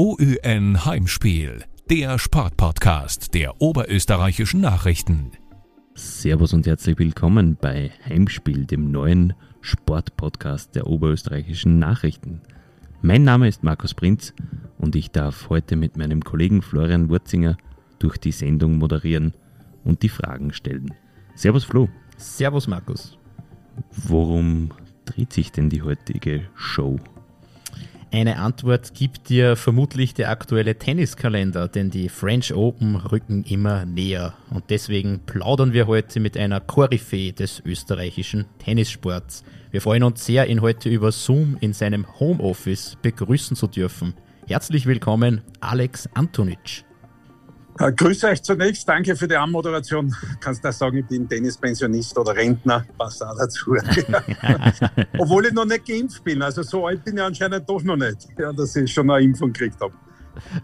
OÜN Heimspiel, der Sportpodcast der oberösterreichischen Nachrichten. Servus und herzlich willkommen bei Heimspiel, dem neuen Sportpodcast der oberösterreichischen Nachrichten. Mein Name ist Markus Prinz und ich darf heute mit meinem Kollegen Florian Wurzinger durch die Sendung moderieren und die Fragen stellen. Servus Flo. Servus Markus. Worum dreht sich denn die heutige Show? Eine Antwort gibt dir vermutlich der aktuelle Tenniskalender, denn die French Open rücken immer näher. Und deswegen plaudern wir heute mit einer Koryphäe des österreichischen Tennissports. Wir freuen uns sehr, ihn heute über Zoom in seinem Homeoffice begrüßen zu dürfen. Herzlich willkommen, Alex Antonitsch. Äh, grüße euch zunächst, danke für die Anmoderation. Kannst du sagen, ich bin Tennispensionist oder Rentner, passt auch dazu. Obwohl ich noch nicht geimpft bin, also so alt bin ich anscheinend doch noch nicht, ja, dass ich schon eine Impfung gekriegt habe.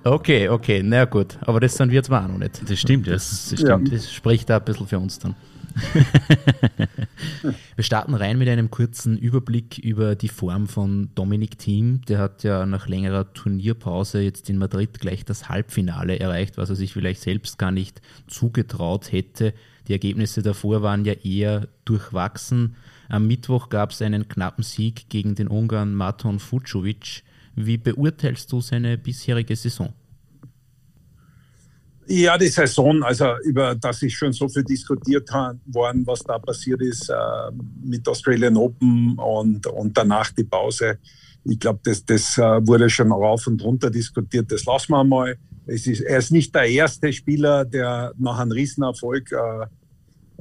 Okay, okay, na gut, aber das sind wir zwar auch noch nicht. Das stimmt, das, das, stimmt. Ja. das spricht da ein bisschen für uns dann. Wir starten rein mit einem kurzen Überblick über die Form von Dominik Thiem. Der hat ja nach längerer Turnierpause jetzt in Madrid gleich das Halbfinale erreicht, was er sich vielleicht selbst gar nicht zugetraut hätte. Die Ergebnisse davor waren ja eher durchwachsen. Am Mittwoch gab es einen knappen Sieg gegen den Ungarn Maton Fucovic. Wie beurteilst du seine bisherige Saison? Ja, die Saison, also über das ich schon so viel diskutiert worden, was da passiert ist äh, mit Australian Open und, und danach die Pause. Ich glaube, das, das äh, wurde schon rauf und runter diskutiert. Das lassen wir mal. Es ist, er ist nicht der erste Spieler, der nach einem Riesenerfolg äh,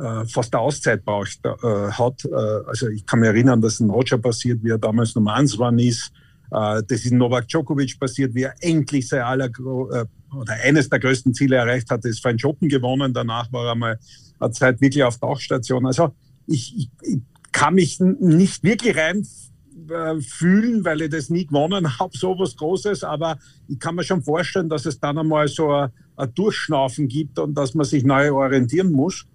äh, fast eine Auszeit braucht, äh, hat. Äh, also ich kann mich erinnern, dass ein Roger passiert, wie er damals Nummer eins war, ist. Äh, das ist Novak Djokovic passiert, wie er endlich sein aller oder eines der größten Ziele erreicht hat, ist French Open gewonnen. Danach war er mal eine Zeit wirklich auf Tauchstation. Also ich, ich, ich kann mich nicht wirklich rein äh, fühlen, weil ich das nie gewonnen habe, so was Großes. Aber ich kann mir schon vorstellen, dass es dann einmal so ein, ein Durchschnaufen gibt und dass man sich neu orientieren muss.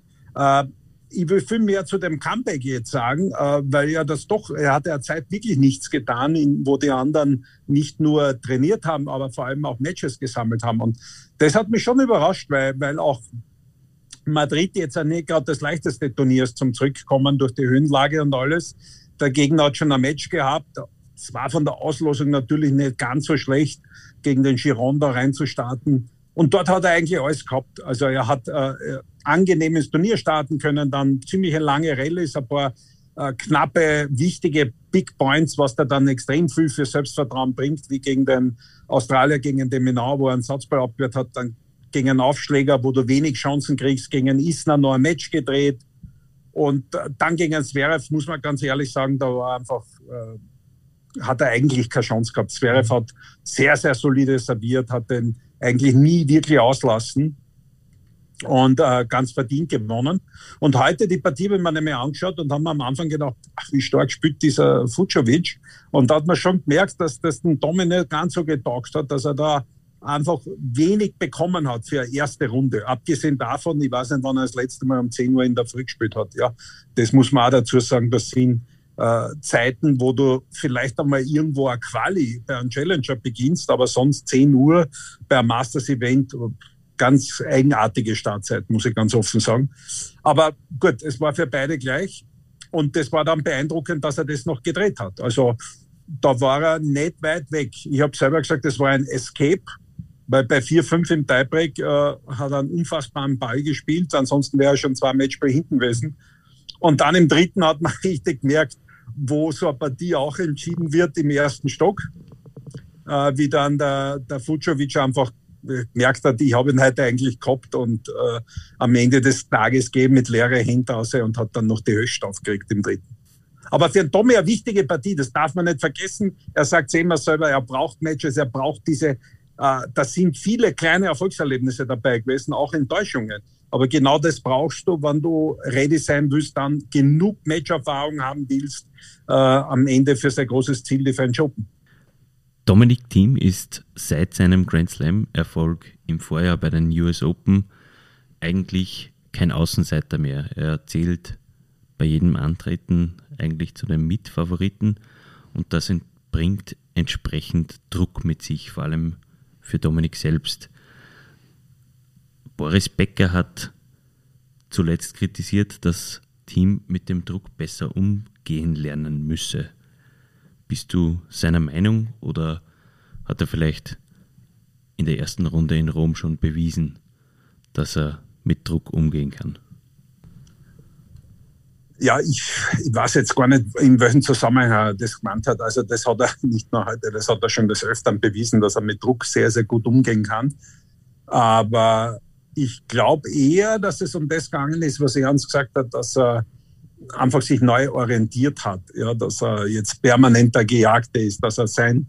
Ich will viel mehr zu dem Comeback jetzt sagen, äh, weil ja das doch, er hat ja Zeit wirklich nichts getan, wo die anderen nicht nur trainiert haben, aber vor allem auch Matches gesammelt haben. Und das hat mich schon überrascht, weil, weil auch Madrid jetzt ja nicht gerade das leichteste Turnier ist zum Zurückkommen durch die Höhenlage und alles. Der Gegner hat schon ein Match gehabt. Es war von der Auslosung natürlich nicht ganz so schlecht, gegen den Gironda reinzustarten. Und dort hat er eigentlich alles gehabt. Also er hat äh, angenehmes Turnier starten können, dann ziemlich lange Rallyes, ein paar äh, knappe, wichtige Big Points, was da dann extrem viel für Selbstvertrauen bringt, wie gegen den Australier, gegen den Minau, wo er einen Satzball abgehört hat, dann gegen einen Aufschläger, wo du wenig Chancen kriegst, gegen einen Isner noch ein Match gedreht. Und äh, dann gegen einen Zverev, muss man ganz ehrlich sagen, da war einfach, äh, hat er eigentlich keine Chance gehabt. Zverev hat sehr, sehr solide serviert, hat den eigentlich nie wirklich auslassen und äh, ganz verdient gewonnen. Und heute die Partie, wenn man nämlich angeschaut und haben wir am Anfang gedacht, ach, wie stark spielt dieser Fucovic. Und da hat man schon gemerkt, dass das den Dominik ganz so getaugt hat, dass er da einfach wenig bekommen hat für eine erste Runde. Abgesehen davon, ich weiß nicht, wann er das letzte Mal um 10 Uhr in der Früh gespielt hat. Ja, das muss man auch dazu sagen, das sind äh, Zeiten, wo du vielleicht einmal irgendwo ein Quali bei einem Challenger beginnst, aber sonst 10 Uhr bei einem Masters-Event ganz eigenartige Startzeit, muss ich ganz offen sagen. Aber gut, es war für beide gleich. Und das war dann beeindruckend, dass er das noch gedreht hat. Also da war er nicht weit weg. Ich habe selber gesagt, das war ein Escape, weil bei 4-5 im Tiebreak äh, hat er einen unfassbaren Ball gespielt. Ansonsten wäre er schon zwei Matchball hinten gewesen. Und dann im dritten hat man richtig gemerkt, wo so eine Partie auch entschieden wird im ersten Stock, äh, wie dann der, der Fucovic einfach gemerkt hat, ich habe ihn heute eigentlich gehabt und äh, am Ende des Tages gehe mit leere Hände raus und hat dann noch die Höchst aufgeregt im dritten. Aber für Tommy eine wichtige Partie, das darf man nicht vergessen. Er sagt immer selber, er braucht Matches, er braucht diese, äh, da sind viele kleine Erfolgserlebnisse dabei gewesen, auch Enttäuschungen. Aber genau das brauchst du, wenn du ready sein willst, dann genug Matcherfahrung haben willst, äh, am Ende für sein großes Ziel, die French Open. Dominik Thiem ist seit seinem Grand Slam-Erfolg im Vorjahr bei den US Open eigentlich kein Außenseiter mehr. Er zählt bei jedem Antreten eigentlich zu den Mitfavoriten und das bringt entsprechend Druck mit sich, vor allem für Dominik selbst. Boris Becker hat zuletzt kritisiert, dass Team mit dem Druck besser umgehen lernen müsse. Bist du seiner Meinung oder hat er vielleicht in der ersten Runde in Rom schon bewiesen, dass er mit Druck umgehen kann? Ja, ich, ich weiß jetzt gar nicht, in welchem Zusammenhang er das gemeint hat. Also das hat er nicht nur heute, das hat er schon des Öfteren bewiesen, dass er mit Druck sehr, sehr gut umgehen kann. Aber ich glaube eher, dass es um das gegangen ist, was Jans gesagt hat, dass er einfach sich neu orientiert hat, ja, dass er jetzt permanenter Gejagte ist, dass er sein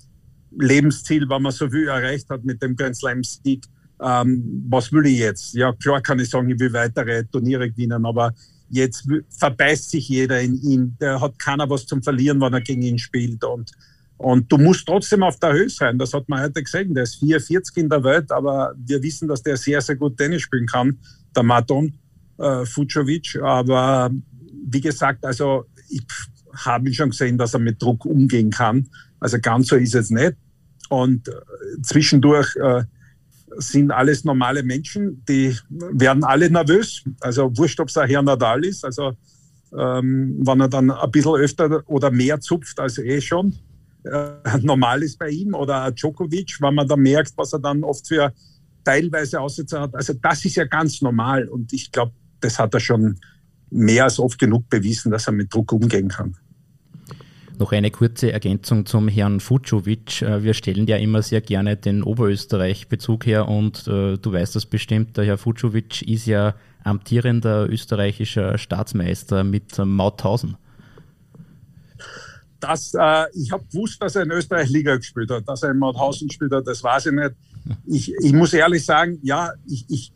Lebensziel, wenn man so viel erreicht hat mit dem Grand Slam Sieg, ähm, was will ich jetzt? Ja, klar kann ich sagen, ich will weitere Turniere gewinnen, aber jetzt verbeißt sich jeder in ihn. Der hat keiner was zum Verlieren, wenn er gegen ihn spielt. Und, und du musst trotzdem auf der Höhe sein. Das hat man heute gesehen. Der ist 44 in der Welt, aber wir wissen, dass der sehr, sehr gut Tennis spielen kann, der Maton äh, Fucovic. Aber wie gesagt, also ich habe schon gesehen, dass er mit Druck umgehen kann. Also ganz so ist es nicht. Und äh, zwischendurch äh, sind alles normale Menschen, die werden alle nervös. Also wurscht, ob es ein Herr Nadal ist. Also ähm, wenn er dann ein bisschen öfter oder mehr zupft als eh schon normal ist bei ihm oder Djokovic, wenn man da merkt, was er dann oft für teilweise Aussätze hat. Also das ist ja ganz normal und ich glaube, das hat er schon mehr als oft genug bewiesen, dass er mit Druck umgehen kann. Noch eine kurze Ergänzung zum Herrn Fucovic. Äh, wir stellen ja immer sehr gerne den Oberösterreich-Bezug her und äh, du weißt das bestimmt, der Herr Fucovic ist ja amtierender österreichischer Staatsmeister mit Mauthausen. Das, äh, ich habe gewusst, dass er in Österreich Liga gespielt hat, dass er in Mauthausen gespielt hat, das weiß ich nicht. Ich, ich muss ehrlich sagen, ja, ich, ich,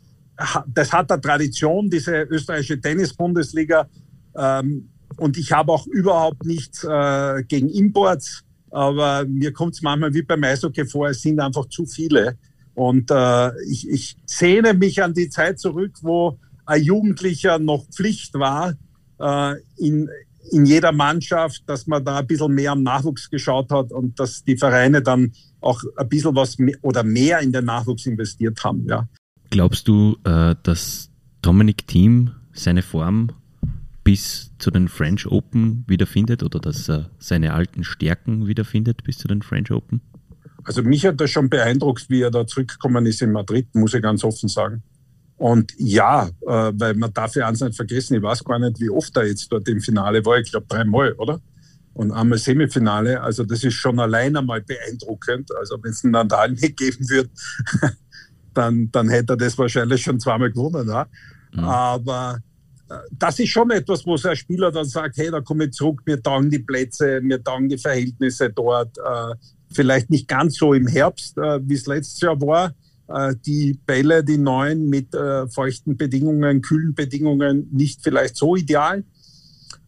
das hat eine Tradition, diese österreichische Tennis-Bundesliga. Ähm, und ich habe auch überhaupt nichts äh, gegen Imports, aber mir kommt es manchmal wie beim Eishockey vor, es sind einfach zu viele. Und äh, ich, ich sehne mich an die Zeit zurück, wo ein Jugendlicher noch Pflicht war äh, in, in jeder Mannschaft, dass man da ein bisschen mehr am Nachwuchs geschaut hat und dass die Vereine dann auch ein bisschen was mehr oder mehr in den Nachwuchs investiert haben. Ja. Glaubst du, äh, dass Dominik Thiem seine Form bis zu den French Open wiederfindet oder dass er seine alten Stärken wiederfindet bis zu den French Open? Also mich hat das schon beeindruckt, wie er da zurückgekommen ist in Madrid, muss ich ganz offen sagen. Und ja, äh, weil man darf ja eins nicht vergessen, ich weiß gar nicht, wie oft er jetzt dort im Finale war, ich glaube dreimal, oder? Und einmal Semifinale, also das ist schon allein einmal beeindruckend. Also wenn es einen Nadal nicht geben wird, dann, dann hätte er das wahrscheinlich schon zweimal gewonnen. Ja? Mhm. Aber das ist schon etwas, wo so ein Spieler dann sagt, hey, da komme ich zurück, mir taugen die Plätze, mir taugen die Verhältnisse dort. Äh, vielleicht nicht ganz so im Herbst, äh, wie es letztes Jahr war. Äh, die Bälle, die neuen mit feuchten Bedingungen, kühlen Bedingungen, nicht vielleicht so ideal.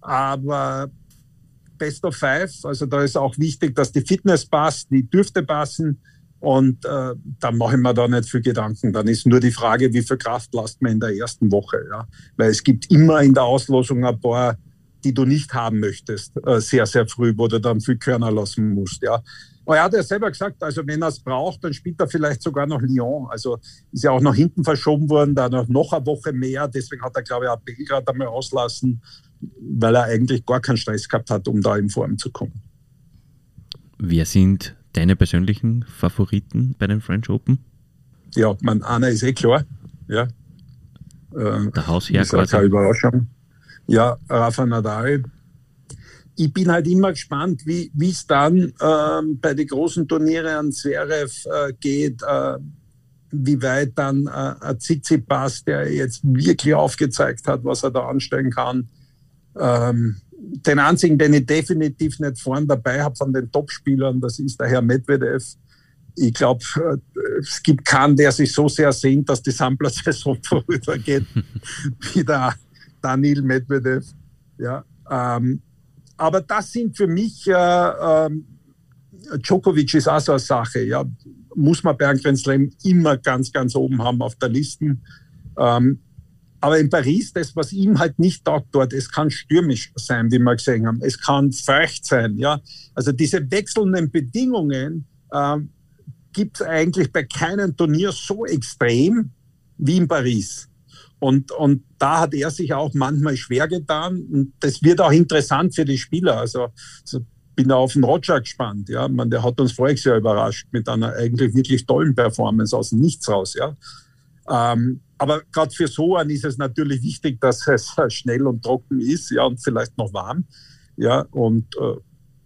Aber Best of Five, also da ist auch wichtig, dass die Fitness passt, die dürfte passen. Und äh, dann mache ich mir da nicht viel Gedanken. Dann ist nur die Frage, wie viel Kraft lasst man in der ersten Woche. Ja? Weil es gibt immer in der Auslosung ein paar, die du nicht haben möchtest, äh, sehr, sehr früh, wo du dann viel Körner lassen musst. Ja? Aber er hat ja selber gesagt, also wenn er es braucht, dann spielt er vielleicht sogar noch Lyon. Also ist ja auch nach hinten verschoben worden, da noch, noch eine Woche mehr. Deswegen hat er, glaube ich, auch Belgrad einmal auslassen, weil er eigentlich gar keinen Stress gehabt hat, um da in Form zu kommen. Wer sind deine persönlichen Favoriten bei den French Open? Ja, mein einer ist eh klar. Ja. Äh, Der Hausherr ist quasi. Keine Überraschung. Ja, Rafa Nadal. Ich bin halt immer gespannt, wie es dann ähm, bei den großen Turnieren an Zverev äh, geht, äh, wie weit dann äh, Tsitsipas, der jetzt wirklich aufgezeigt hat, was er da anstellen kann, ähm, den einzigen, den ich definitiv nicht vorn dabei habe von den Topspielern, das ist der Herr Medvedev. Ich glaube, äh, es gibt keinen, der sich so sehr sehnt, dass die Sampler-Saison vorübergeht, wie der Daniel Medvedev. Ja, ähm, aber das sind für mich, äh, äh, Djokovic ist auch so eine Sache, ja, muss man bei einem Slam immer ganz, ganz oben haben auf der Liste. Ähm, aber in Paris, das, was ihm halt nicht taugt dort, es kann stürmisch sein, wie wir gesehen haben. Es kann feucht sein, ja. Also diese wechselnden Bedingungen, ähm, gibt es eigentlich bei keinem Turnier so extrem wie in Paris. Und, und da hat er sich auch manchmal schwer getan. Und das wird auch interessant für die Spieler. Also, also bin da auf den Roger gespannt. Ja, Man, der hat uns voriges Jahr überrascht mit einer eigentlich wirklich tollen Performance aus dem Nichts raus. Ja, ähm, aber gerade für so einen ist es natürlich wichtig, dass es schnell und trocken ist, ja, und vielleicht noch warm. Ja, und äh,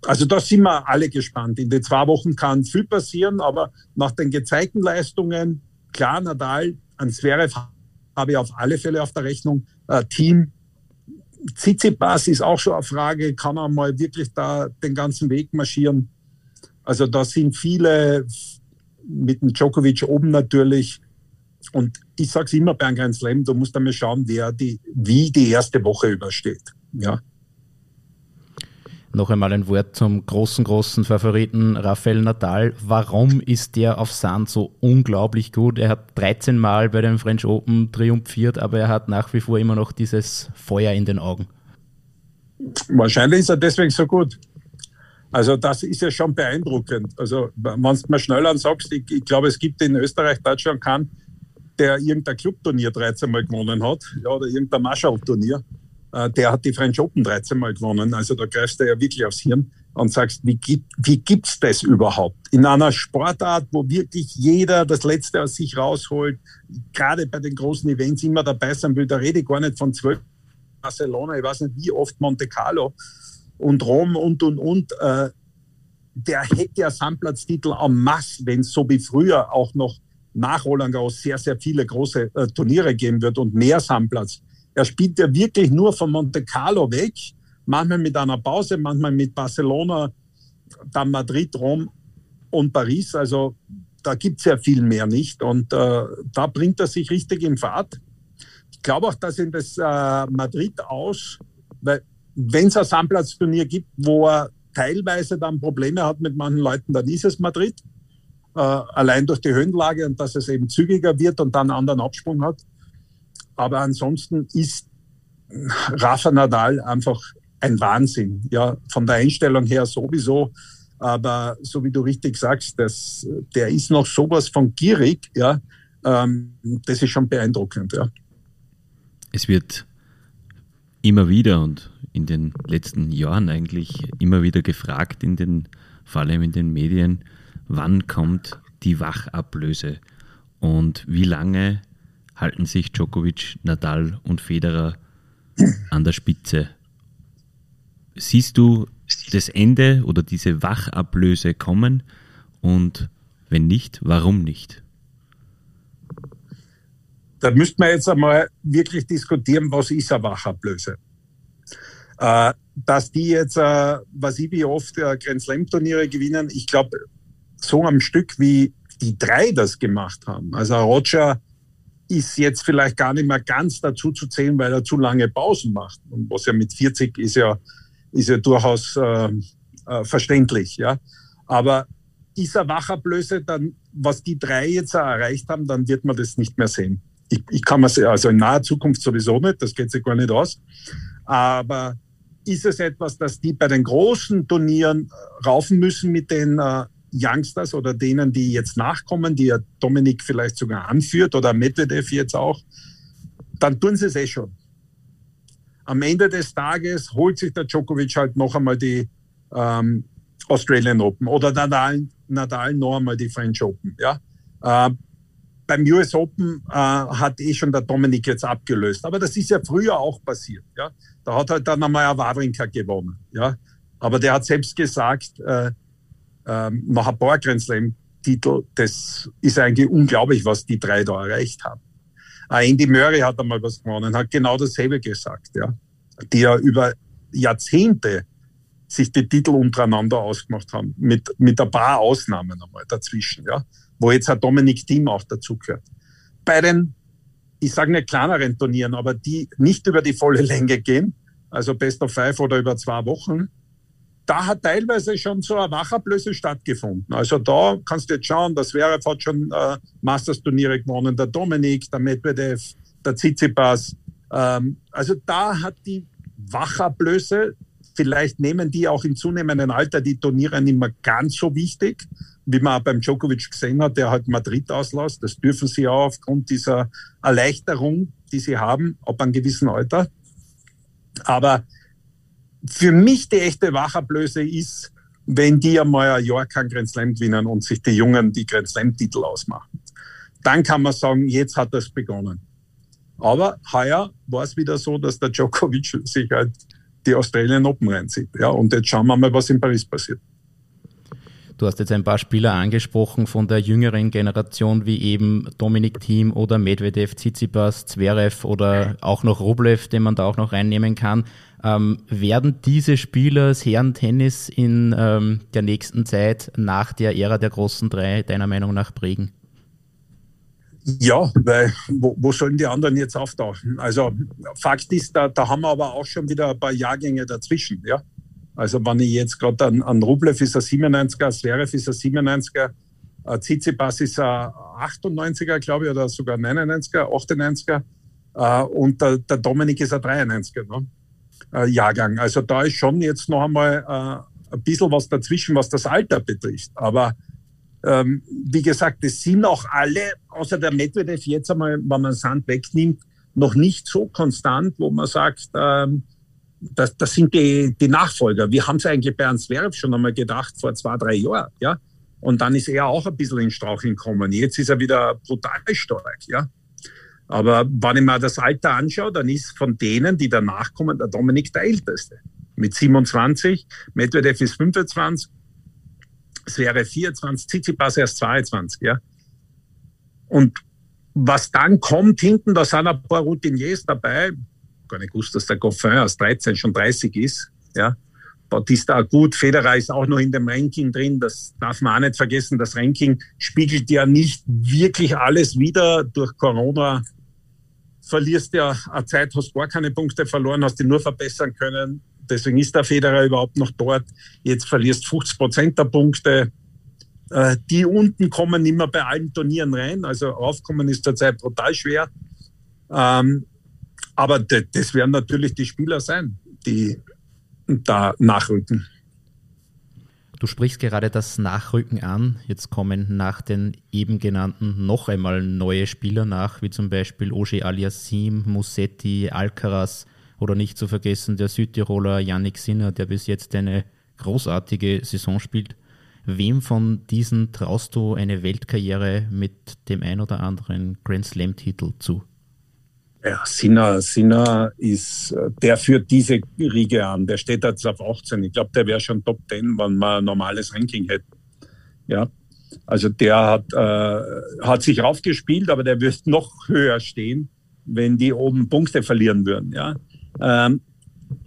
also da sind wir alle gespannt. In den zwei Wochen kann viel passieren, aber nach den gezeigten Leistungen, klar, Nadal, an Zverev habe ich auf alle Fälle auf der Rechnung. Äh, Team Tsitsipas ist auch schon eine Frage, kann er mal wirklich da den ganzen Weg marschieren? Also da sind viele mit dem Djokovic oben natürlich. Und ich sage es immer bei einem Grand Slam, du musst einmal schauen, wer die, wie die erste Woche übersteht. Ja. Noch einmal ein Wort zum großen, großen Favoriten Rafael Nadal. Warum ist der auf Sand so unglaublich gut? Er hat 13 Mal bei den French Open triumphiert, aber er hat nach wie vor immer noch dieses Feuer in den Augen. Wahrscheinlich ist er deswegen so gut. Also das ist ja schon beeindruckend. Also wenn du mal schneller sagst, ich, ich glaube, es gibt in Österreich, Deutschland keinen, der irgendein Clubturnier 13 Mal gewonnen hat ja, oder irgendein Marschall-Turnier. Äh, der hat die French Open 13 Mal gewonnen. Also da greifst du ja wirklich aufs Hirn und sagst, wie, gibt, gibt's das überhaupt? In einer Sportart, wo wirklich jeder das Letzte aus sich rausholt, gerade bei den großen Events immer dabei sein will, da rede ich gar nicht von zwölf Barcelona, ich weiß nicht wie oft Monte Carlo und Rom und, und, und. Äh, der hätte ja Sandplatztitel en masse, wenn es so wie früher auch noch nach Roland Garros sehr, sehr viele große äh, Turniere geben wird und mehr Sandplatz. Er spielt ja wirklich nur von Monte Carlo weg, manchmal mit einer Pause, manchmal mit Barcelona, dann Madrid, Rom und Paris. Also da gibt es ja viel mehr nicht. Und äh, da bringt er sich richtig in Fahrt. Ich glaube auch, dass in das äh, Madrid aus, weil wenn es ein Sandplatzturnier gibt, wo er teilweise dann Probleme hat mit manchen Leuten, dann ist es Madrid. Äh, allein durch die Höhenlage und dass es eben zügiger wird und dann einen anderen Absprung hat. Aber ansonsten ist Rafa Nadal einfach ein Wahnsinn. Ja, von der Einstellung her sowieso. Aber so wie du richtig sagst, das, der ist noch sowas von gierig. Ja, ähm, das ist schon beeindruckend. Ja. Es wird immer wieder und in den letzten Jahren eigentlich immer wieder gefragt, in den, vor allem in den Medien, wann kommt die Wachablöse und wie lange halten sich Djokovic, Nadal und Federer an der Spitze. Siehst du das Ende oder diese Wachablöse kommen? Und wenn nicht, warum nicht? Da müsste man jetzt einmal wirklich diskutieren, was ist eine Wachablöse? Äh, dass die jetzt, äh, was ich wie oft, äh, Grand Slam Turniere gewinnen, ich glaube, so am Stück wie die drei das gemacht haben. Also Roger ist jetzt vielleicht gar nicht mehr ganz dazu zu zählen, weil er zu lange Pausen macht. Und was ja mit 40 ist ja, ist ja durchaus äh, äh, verständlich. Ja. Aber ist er Wachablöse, dann, was die drei jetzt erreicht haben, dann wird man das nicht mehr sehen. Ich, ich kann mir also in naher Zukunft sowieso nicht, das geht sich gar nicht aus. Aber ist es etwas, dass die bei den großen Turnieren raufen müssen mit den äh, Youngsters oder denen, die jetzt nachkommen, die ja Dominik vielleicht sogar anführt oder Medvedev jetzt auch, dann tun sie es eh schon. Am Ende des Tages holt sich der Djokovic halt noch einmal die ähm, Australian Open oder Nadal, Nadal noch einmal die French Open. Ja? Äh, beim US Open äh, hat eh schon der Dominik jetzt abgelöst. Aber das ist ja früher auch passiert. Ja? Da hat halt dann einmal ein Wawrinka gewonnen. Ja? Aber der hat selbst gesagt, äh, ähm, nach ein paar Grand Slam-Titel, das ist eigentlich unglaublich, was die drei da erreicht haben. Auch Andy Murray hat einmal was gewonnen, hat genau dasselbe gesagt, ja. Die ja über Jahrzehnte sich die Titel untereinander ausgemacht haben, mit, mit ein paar Ausnahmen einmal dazwischen, ja. Wo jetzt ein Dominik Thiem auch dazugehört. Bei den, ich sage nicht kleineren Turnieren, aber die nicht über die volle Länge gehen, also Best of Five oder über zwei Wochen, da hat teilweise schon so eine Wachablöse stattgefunden. Also da kannst du jetzt schauen, das Zverev hat schon äh, Masters-Turniere gewonnen, der Dominik, der Medvedev, der Tsitsipas. Ähm, also da hat die Wachablöse vielleicht nehmen die auch im zunehmenden Alter die Turniere nicht mehr ganz so wichtig, wie man beim Djokovic gesehen hat, der halt Madrid auslässt. Das dürfen sie auch aufgrund dieser Erleichterung, die sie haben, ab einem gewissen Alter. Aber für mich die echte Wachablöse ist, wenn die einmal ein Jahr kein Grand Slam gewinnen und sich die Jungen die Grand Slam-Titel ausmachen. Dann kann man sagen, jetzt hat das begonnen. Aber heuer war es wieder so, dass der Djokovic sich halt die Australian Open reinzieht. Ja, und jetzt schauen wir mal, was in Paris passiert. Du hast jetzt ein paar Spieler angesprochen von der jüngeren Generation, wie eben Dominik Thiem oder Medvedev, Tsitsipas, Zverev oder auch noch Rublev, den man da auch noch reinnehmen kann. Ähm, werden diese Spieler das Herren-Tennis in ähm, der nächsten Zeit nach der Ära der großen drei deiner Meinung nach prägen? Ja, weil wo, wo sollen die anderen jetzt auftauchen? Also Fakt ist, da, da haben wir aber auch schon wieder ein paar Jahrgänge dazwischen. Ja? Also wenn ich jetzt gerade an, an Rublev ist er 97er, Zverev ist er 97er, äh, Tsitsipas ist er 98er, glaube ich, oder sogar 99er, 98er äh, und der, der Dominik ist er 93er ne? Äh, Jahrgang. Also da ist schon jetzt noch einmal äh, ein bisschen was dazwischen, was das Alter betrifft. Aber ähm, wie gesagt, es sind auch alle, außer der Medvedev jetzt einmal, wenn man Sand wegnimmt, noch nicht so konstant, wo man sagt, ähm, das, das sind die, die Nachfolger. Wir haben es eigentlich bei Ernst Zverev schon einmal gedacht, vor zwei, drei Jahren, ja. Und dann ist er auch ein bisschen in Straucheln gekommen. Jetzt ist er wieder brutal stark, ja. Aber wenn ich mir das Alter anschaue, dann ist von denen, die danach kommen, der Dominik der Älteste. Mit 27, Medvedev ist 25, es wäre 24, Tsitsipas erst 22, ja. Und was dann kommt hinten, da sind ein paar Routiniers dabei. Gar nicht gewusst, dass der Goffin aus 13 schon 30 ist, ja. Bautista gut, Federer ist auch noch in dem Ranking drin. Das darf man auch nicht vergessen. Das Ranking spiegelt ja nicht wirklich alles wieder. Durch Corona verlierst ja eine Zeit, hast gar keine Punkte verloren, hast die nur verbessern können. Deswegen ist der Federer überhaupt noch dort. Jetzt verlierst 50 Prozent der Punkte. Äh, die unten kommen immer bei allen Turnieren rein. Also aufkommen ist zurzeit brutal schwer. Ähm, aber das werden natürlich die Spieler sein, die da nachrücken. Du sprichst gerade das Nachrücken an. Jetzt kommen nach den eben genannten noch einmal neue Spieler nach, wie zum Beispiel Oje Aliassim, Musetti, Alcaraz, oder nicht zu vergessen der Südtiroler Yannick Sinner, der bis jetzt eine großartige Saison spielt. Wem von diesen traust du eine Weltkarriere mit dem ein oder anderen Grand Slam-Titel zu? Ja, Sinner, Sinner ist, äh, der führt diese Riege an. Der steht jetzt auf 18. Ich glaube, der wäre schon Top 10, wenn man ein normales Ranking hätte. Ja, also der hat, äh, hat sich raufgespielt, aber der wird noch höher stehen, wenn die oben Punkte verlieren würden. Ja, ähm,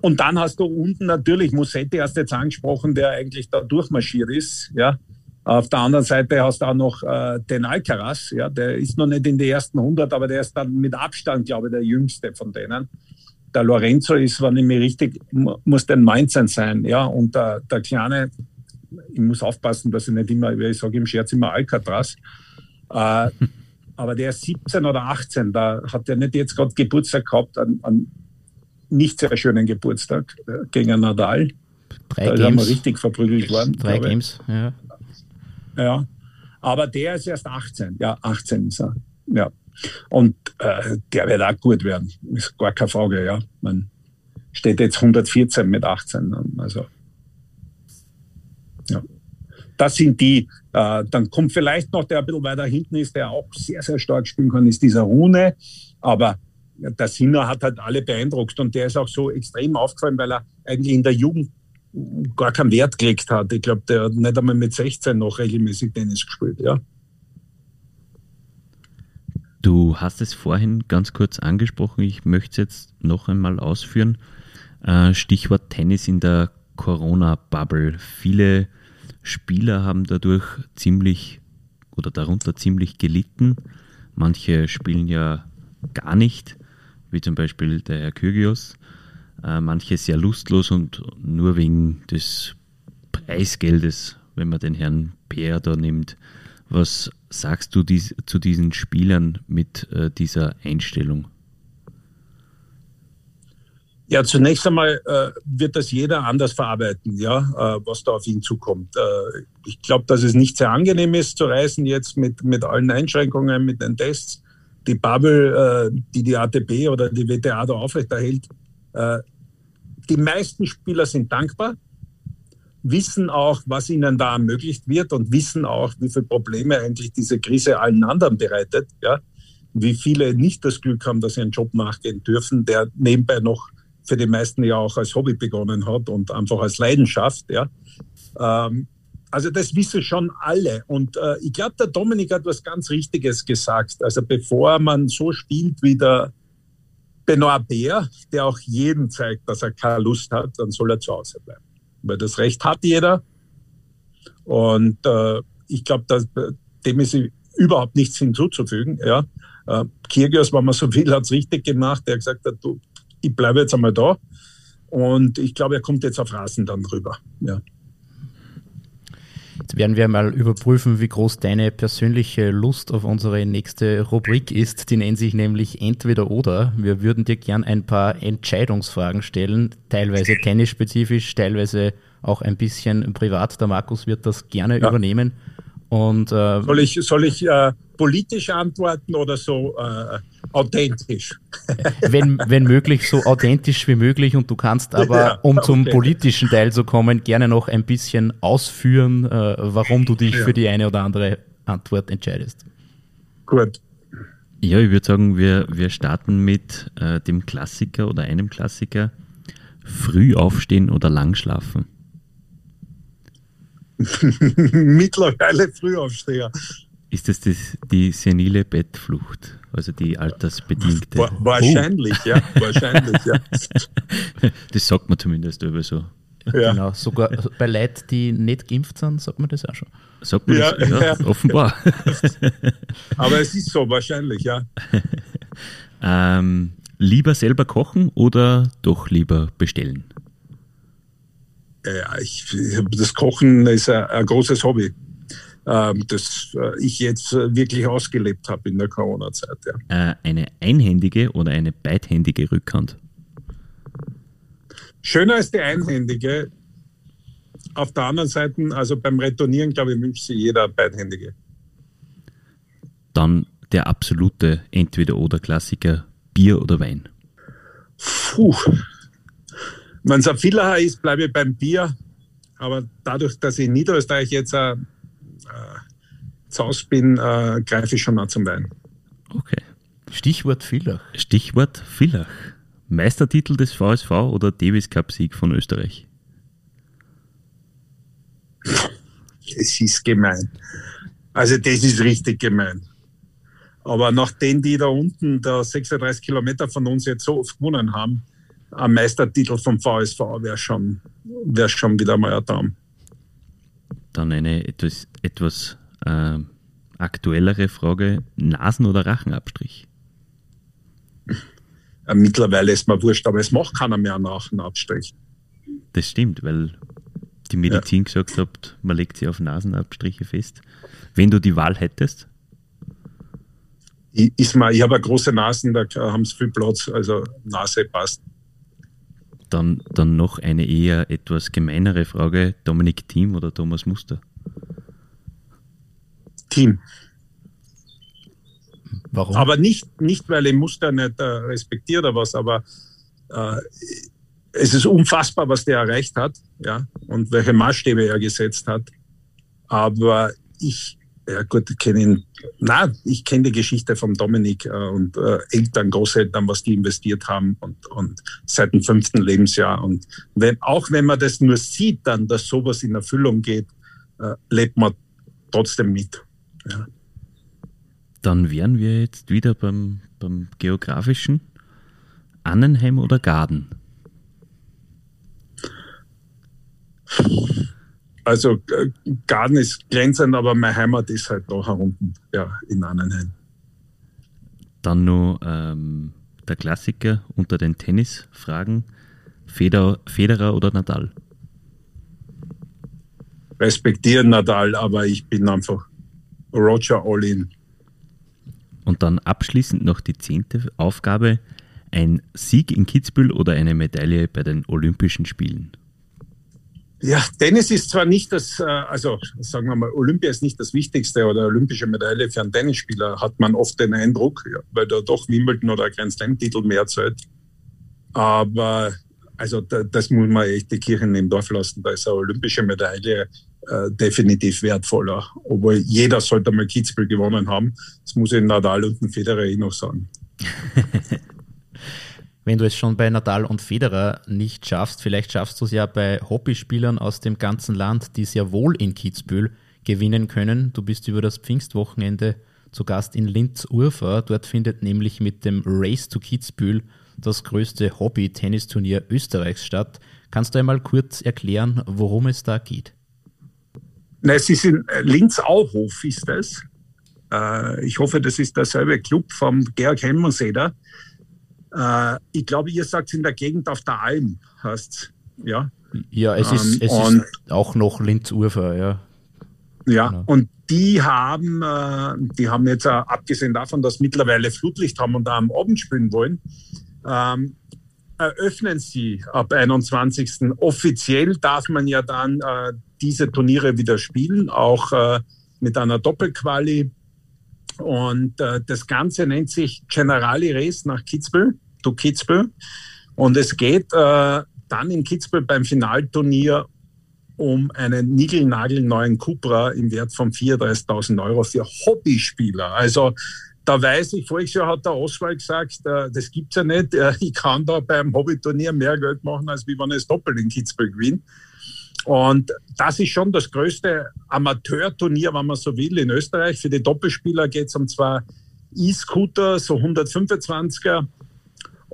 und dann hast du unten natürlich Musetti, hast du jetzt angesprochen, der eigentlich da durchmarschiert ist. Ja. Auf der anderen Seite hast du auch noch äh, den Alcaraz, ja, der ist noch nicht in die ersten 100, aber der ist dann mit Abstand, glaube ich, der jüngste von denen. Der Lorenzo ist, wenn ich mich richtig, muss der 19 sein, ja, und der, der Kleine, ich muss aufpassen, dass ich nicht immer, ich sage im Scherz immer Alcatraz, äh, aber der ist 17 oder 18, da hat er nicht jetzt gerade Geburtstag gehabt an, an nicht sehr schönen Geburtstag äh, gegen Nadal. Drei da Games. wir richtig verprügelt worden. Drei Games, ja. Ja, aber der ist erst 18. Ja, 18 ist er. Ja. Und äh, der wird auch gut werden. Ist gar keine Frage, ja. Man steht jetzt 114 mit 18. Also, ja. Das sind die. Äh, dann kommt vielleicht noch der ein bisschen weiter hinten ist, der auch sehr, sehr stark spielen kann, ist dieser Rune. Aber der Sinner hat halt alle beeindruckt und der ist auch so extrem aufgefallen, weil er eigentlich in der Jugend gar keinen Wert gekriegt hat. Ich glaube, der hat nicht einmal mit 16 noch regelmäßig Tennis gespielt, ja. Du hast es vorhin ganz kurz angesprochen, ich möchte es jetzt noch einmal ausführen. Äh, Stichwort Tennis in der Corona-Bubble. Viele Spieler haben dadurch ziemlich oder darunter ziemlich gelitten. Manche spielen ja gar nicht wie zum Beispiel der Herr Kyrgios. Äh, manche sehr lustlos und nur wegen des Preisgeldes, wenn man den Herrn Peer da nimmt. Was sagst du dies, zu diesen Spielern mit äh, dieser Einstellung? Ja, zunächst einmal äh, wird das jeder anders verarbeiten, ja, äh, was da auf ihn zukommt. Äh, ich glaube, dass es nicht sehr angenehm ist zu reisen jetzt mit, mit allen Einschränkungen, mit den Tests. Die Bubble, äh, die die ATP oder die WTA da aufrechterhält. Die meisten Spieler sind dankbar, wissen auch, was ihnen da ermöglicht wird und wissen auch, wie viele Probleme eigentlich diese Krise allen anderen bereitet. Ja? Wie viele nicht das Glück haben, dass sie einen Job nachgehen dürfen, der nebenbei noch für die meisten ja auch als Hobby begonnen hat und einfach als Leidenschaft. Ja. Ähm, also das wissen schon alle. Und äh, ich glaube, der Dominik hat was ganz Richtiges gesagt. Also bevor man so spielt wie der Benoit Bär, der auch jedem zeigt, dass er keine Lust hat, dann soll er zu Hause bleiben. Weil das Recht hat jeder. Und äh, ich glaube, dem ist überhaupt nichts hinzuzufügen. Ja. Äh, Kyrgios, wenn man so will, hat es richtig gemacht. Er hat gesagt, du, ich bleibe jetzt einmal da. Und ich glaube, er kommt jetzt auf Rasen dann rüber. Ja. Jetzt werden wir mal überprüfen, wie groß deine persönliche Lust auf unsere nächste Rubrik ist. Die nennt sich nämlich Entweder oder. Wir würden dir gern ein paar Entscheidungsfragen stellen, teilweise tennisspezifisch, teilweise auch ein bisschen privat. Der Markus wird das gerne ja. übernehmen. Und, äh, soll ich, soll ich äh, politisch antworten oder so äh, authentisch? wenn, wenn möglich, so authentisch wie möglich. Und du kannst aber, ja, um okay. zum politischen Teil zu kommen, gerne noch ein bisschen ausführen, äh, warum du dich ja. für die eine oder andere Antwort entscheidest. Gut. Ja, ich würde sagen, wir, wir starten mit äh, dem Klassiker oder einem Klassiker. Früh aufstehen oder lang schlafen? Mittlerweile Frühaufsteher. Ist das, das die senile Bettflucht, also die altersbedingte? Wa wahrscheinlich, oh. ja, wahrscheinlich, ja. Das sagt man zumindest über so. Ja. Genau, sogar bei Leuten, die nicht geimpft sind, sagt man das auch schon. Sagt man ja, das? Ja, ja. offenbar. Aber es ist so, wahrscheinlich, ja. ähm, lieber selber kochen oder doch lieber bestellen? Ja, ich, das Kochen ist ein, ein großes Hobby ähm, das äh, ich jetzt äh, wirklich ausgelebt habe in der Corona-Zeit. Ja. Äh, eine einhändige oder eine beidhändige Rückhand? Schöner ist die einhändige. Auf der anderen Seite, also beim Retournieren, glaube ich, wünscht sich jeder beidhändige. Dann der absolute Entweder-Oder-Klassiker, Bier oder Wein? Puh. Wenn es ein Villacher ist, bleibe ich beim Bier. Aber dadurch, dass ich in Niederösterreich jetzt äh, zu Hause bin, äh, greife ich schon mal zum Wein. Okay. Stichwort Villach. Stichwort Villach. Meistertitel des VSV oder Davis Cup Sieg von Österreich? Es ist gemein. Also das ist richtig gemein. Aber nachdem die da unten, da 36 Kilometer von uns jetzt so oft gewonnen haben, ein Meistertitel vom VSV wäre schon, wär schon wieder mal ein Traum. Dann eine etwas, etwas äh, aktuellere Frage: Nasen- oder Rachenabstrich? Äh, mittlerweile ist mir wurscht, aber es macht keiner mehr einen Rachenabstrich. Das stimmt, weil die Medizin ja. gesagt hat, man legt sie auf Nasenabstriche fest. Wenn du die Wahl hättest? Ich, ich habe große Nasen, da haben sie viel Platz, also Nase passt. Dann, dann noch eine eher etwas gemeinere Frage: Dominik Thiem oder Thomas Muster? Team. Warum? Aber nicht, nicht weil ich Muster nicht äh, respektiere oder was, aber äh, es ist unfassbar, was der erreicht hat, ja, und welche Maßstäbe er gesetzt hat. Aber ich, ja gut, ich kenne ihn, nein, ich kenne die Geschichte von Dominik äh, und äh, Eltern, Großeltern, was die investiert haben und, und seit dem fünften Lebensjahr. Und wenn, auch wenn man das nur sieht, dann, dass sowas in Erfüllung geht, äh, lebt man trotzdem mit. Ja. Dann wären wir jetzt wieder beim, beim geografischen. Annenheim oder Garden? Also äh, Garden ist glänzend, aber meine Heimat ist halt da unten, ja, in Annenheim. Dann noch ähm, der Klassiker unter den Tennisfragen. Feder, Federer oder Nadal? Respektieren Nadal, aber ich bin einfach Roger All-In. Und dann abschließend noch die zehnte Aufgabe. Ein Sieg in Kitzbühel oder eine Medaille bei den Olympischen Spielen? Ja, Tennis ist zwar nicht das, äh, also sagen wir mal, Olympia ist nicht das Wichtigste oder olympische Medaille für einen Tennisspieler, hat man oft den Eindruck, weil da doch Wimbledon oder Grand Slam-Titel mehr zählt. Aber also da, das muss man echt die Kirchen im Dorf lassen. Da ist eine olympische Medaille äh, definitiv wertvoller. Obwohl jeder sollte mal Kitzbühel gewonnen haben. Das muss ich Nadal und Federer eh noch sagen. wenn du es schon bei Nadal und Federer nicht schaffst, vielleicht schaffst du es ja bei Hobbyspielern aus dem ganzen Land, die sehr wohl in Kitzbühel gewinnen können. Du bist über das Pfingstwochenende zu Gast in Linz-Urfer. Dort findet nämlich mit dem Race to Kitzbühel das größte Hobby-Tennisturnier Österreichs statt. Kannst du einmal kurz erklären, worum es da geht? Nein, es ist in Linz-Auhof, ist es. Äh, ich hoffe, das ist derselbe Club vom Georg Hemmelseder. Äh, ich glaube, ihr sagt in der Gegend auf der Alm, heißt ja. Ja, es ist, ähm, es ist auch noch Linz-Urfer, ja. Ja, genau. und die haben, äh, die haben jetzt, äh, abgesehen davon, dass mittlerweile Flutlicht haben und da am Abend spielen wollen, ähm, eröffnen sie ab 21. Offiziell darf man ja dann äh, diese Turniere wieder spielen, auch äh, mit einer Doppelquali. Und äh, das Ganze nennt sich Generali Race nach Kitzbühel to Kitzbühel. Und es geht äh, dann in Kitzbühel beim Finalturnier um einen niegelnagelneuen Cupra im Wert von 34.000 Euro für Hobbyspieler. Also da weiß ich, voriges Jahr hat der Oswald gesagt, äh, das gibt's ja nicht. Äh, ich kann da beim Hobbyturnier mehr Geld machen, als wie wenn ich es doppelt in Kitzbühel gewinne. Und das ist schon das größte Amateurturnier, wenn man so will, in Österreich. Für die Doppelspieler geht es um zwei E-Scooter, so 125er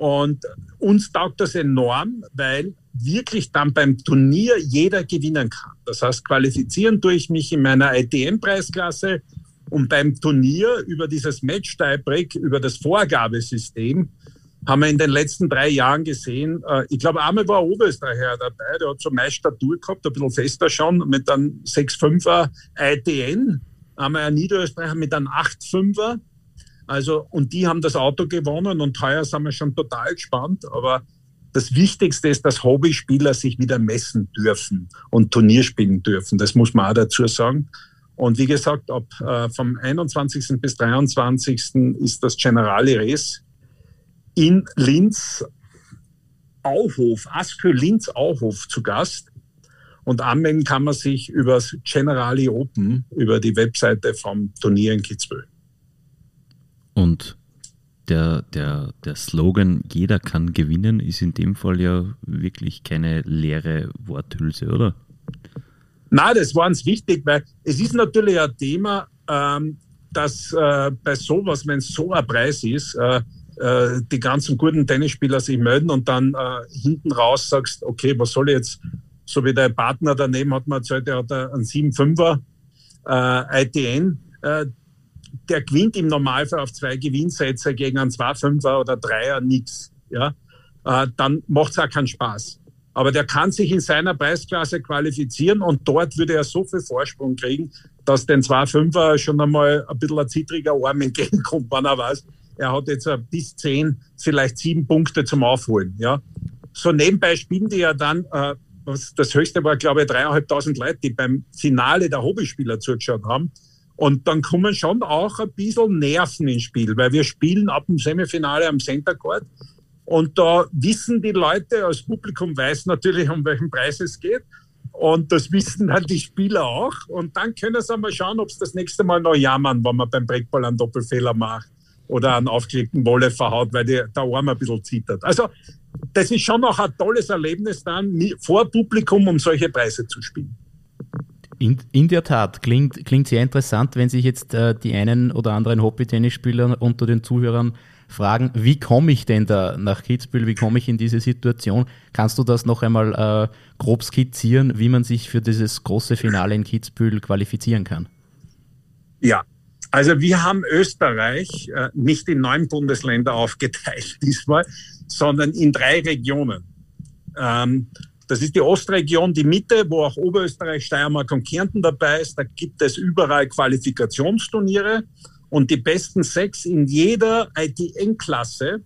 und uns taugt das enorm, weil wirklich dann beim Turnier jeder gewinnen kann. Das heißt, qualifizieren tue ich mich in meiner ITM-Preisklasse und beim Turnier über dieses Match-Tiebreak, über das Vorgabesystem, haben wir in den letzten drei Jahren gesehen, äh, ich glaube, einmal war Oberösterreicher dabei, der hat so meine Statur gehabt, ein bisschen fester schon, mit einem 6-5er ITN, einmal ein Niederösterreicher mit einem 8-5er also, und die haben das Auto gewonnen und heuer sind wir schon total gespannt. Aber das Wichtigste ist, dass Hobbyspieler sich wieder messen dürfen und Turnier spielen dürfen. Das muss man auch dazu sagen. Und wie gesagt, ab äh, vom 21. bis 23. ist das Generali Race in Linz Auhof, Askö Linz Auhof zu Gast. Und anmelden kann man sich über das Generali Open, über die Webseite vom Turnier in Kitzbühel. Und der, der, der Slogan Jeder kann gewinnen ist in dem Fall ja wirklich keine leere Worthülse, oder? Nein, das war uns wichtig, weil es ist natürlich ein Thema, ähm, dass äh, bei sowas, wenn es so ein Preis ist, äh, äh, die ganzen guten Tennisspieler sich melden und dann äh, hinten raus sagst, okay, was soll ich jetzt, so wie der Partner daneben hat mir erzählt, der hat einen 7-5er äh, ITN, äh, der gewinnt im Normalfall auf zwei Gewinnsätze gegen einen 2-5er oder 3er nichts. Ja? Äh, dann macht es auch keinen Spaß. Aber der kann sich in seiner Preisklasse qualifizieren und dort würde er so viel Vorsprung kriegen, dass den 2-5er schon einmal ein bisschen ein zittriger Arm entgegenkommt, wenn er weiß, er hat jetzt bis 10, vielleicht 7 Punkte zum Aufholen. Ja? So nebenbei spielen die ja dann, äh, das höchste war, glaube ich, dreieinhalbtausend Leute, die beim Finale der Hobbyspieler zugeschaut haben. Und dann kommen schon auch ein bisschen Nerven ins Spiel, weil wir spielen ab dem Semifinale am Center Court. Und da wissen die Leute, als Publikum weiß natürlich, um welchen Preis es geht. Und das wissen dann die Spieler auch. Und dann können sie mal schauen, ob sie das nächste Mal noch jammern, wenn man beim Breakball einen Doppelfehler macht oder einen aufgelegten Wolle verhaut, weil der Arm ein bisschen zittert. Also das ist schon auch ein tolles Erlebnis dann, vor Publikum um solche Preise zu spielen. In, in der Tat, klingt, klingt sehr interessant, wenn sich jetzt äh, die einen oder anderen Hobby-Tennisspieler unter den Zuhörern fragen, wie komme ich denn da nach Kitzbühel, wie komme ich in diese Situation? Kannst du das noch einmal äh, grob skizzieren, wie man sich für dieses große Finale in Kitzbühel qualifizieren kann? Ja, also wir haben Österreich äh, nicht in neun Bundesländer aufgeteilt diesmal, sondern in drei Regionen. Ähm, das ist die Ostregion, die Mitte, wo auch Oberösterreich, Steiermark und Kärnten dabei ist. Da gibt es überall Qualifikationsturniere und die besten sechs in jeder ITN-Klasse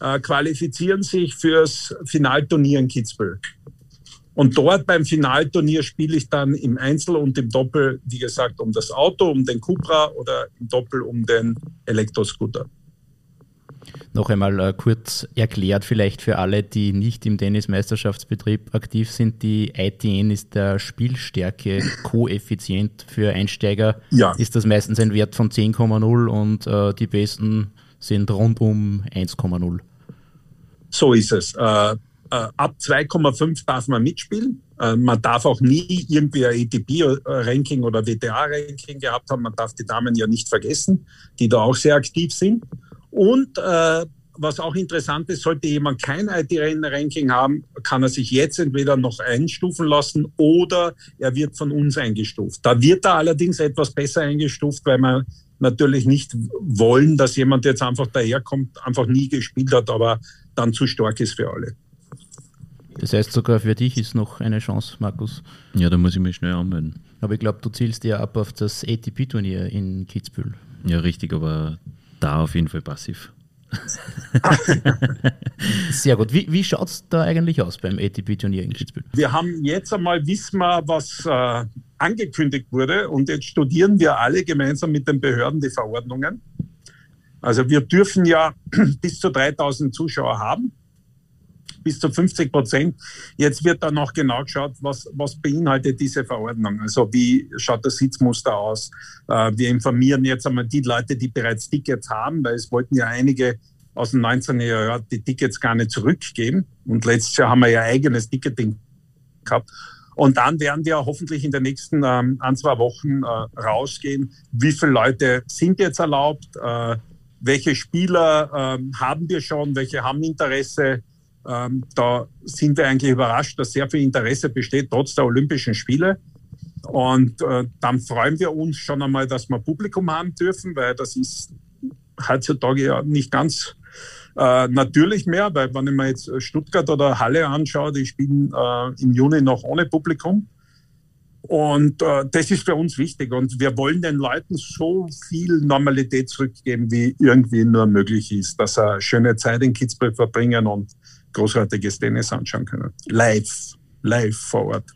äh, qualifizieren sich fürs Finalturnier in Kitzbühel. Und dort beim Finalturnier spiele ich dann im Einzel und im Doppel, wie gesagt, um das Auto, um den Cupra oder im Doppel um den Elektroscooter. Noch einmal äh, kurz erklärt, vielleicht für alle, die nicht im Tennismeisterschaftsbetrieb aktiv sind. Die ITN ist der Spielstärke-Koeffizient für Einsteiger. Ja. Ist das meistens ein Wert von 10,0 und äh, die besten sind rund um 1,0. So ist es. Äh, äh, ab 2,5 darf man mitspielen. Äh, man darf auch nie irgendwie ein ATP-Ranking oder WTA-Ranking gehabt haben. Man darf die Damen ja nicht vergessen, die da auch sehr aktiv sind. Und äh, was auch interessant ist, sollte jemand kein IT-Ranking haben, kann er sich jetzt entweder noch einstufen lassen oder er wird von uns eingestuft. Da wird er allerdings etwas besser eingestuft, weil wir natürlich nicht wollen, dass jemand jetzt einfach daherkommt, einfach nie gespielt hat, aber dann zu stark ist für alle. Das heißt, sogar für dich ist noch eine Chance, Markus. Ja, da muss ich mich schnell anmelden. Aber ich glaube, du zielst ja ab auf das ATP-Turnier in Kitzbühel. Ja, richtig, aber da auf jeden Fall passiv. Sehr gut. Wie, wie schaut es da eigentlich aus beim ATP-Turnier in Kitzbühel? Wir haben jetzt einmal, wissen wir, was äh, angekündigt wurde und jetzt studieren wir alle gemeinsam mit den Behörden die Verordnungen. Also wir dürfen ja bis zu 3000 Zuschauer haben bis zu 50 Prozent. Jetzt wird dann noch genau geschaut, was, was beinhaltet diese Verordnung. Also wie schaut das Sitzmuster aus? Äh, wir informieren jetzt einmal die Leute, die bereits Tickets haben, weil es wollten ja einige aus dem 19. Jahr die Tickets gar nicht zurückgeben. Und letztes Jahr haben wir ja eigenes Ticketing gehabt. Und dann werden wir hoffentlich in den nächsten ähm, ein, zwei Wochen äh, rausgehen, wie viele Leute sind jetzt erlaubt, äh, welche Spieler äh, haben wir schon, welche haben Interesse, ähm, da sind wir eigentlich überrascht, dass sehr viel Interesse besteht, trotz der Olympischen Spiele. Und äh, dann freuen wir uns schon einmal, dass wir Publikum haben dürfen, weil das ist heutzutage ja nicht ganz äh, natürlich mehr, weil wenn ich mir jetzt Stuttgart oder Halle anschaue, die spielen äh, im Juni noch ohne Publikum. Und äh, das ist für uns wichtig. Und wir wollen den Leuten so viel Normalität zurückgeben, wie irgendwie nur möglich ist, dass sie schöne Zeit in Kitzbühel verbringen und großartiges Tennis anschauen können. Live, live vor Ort.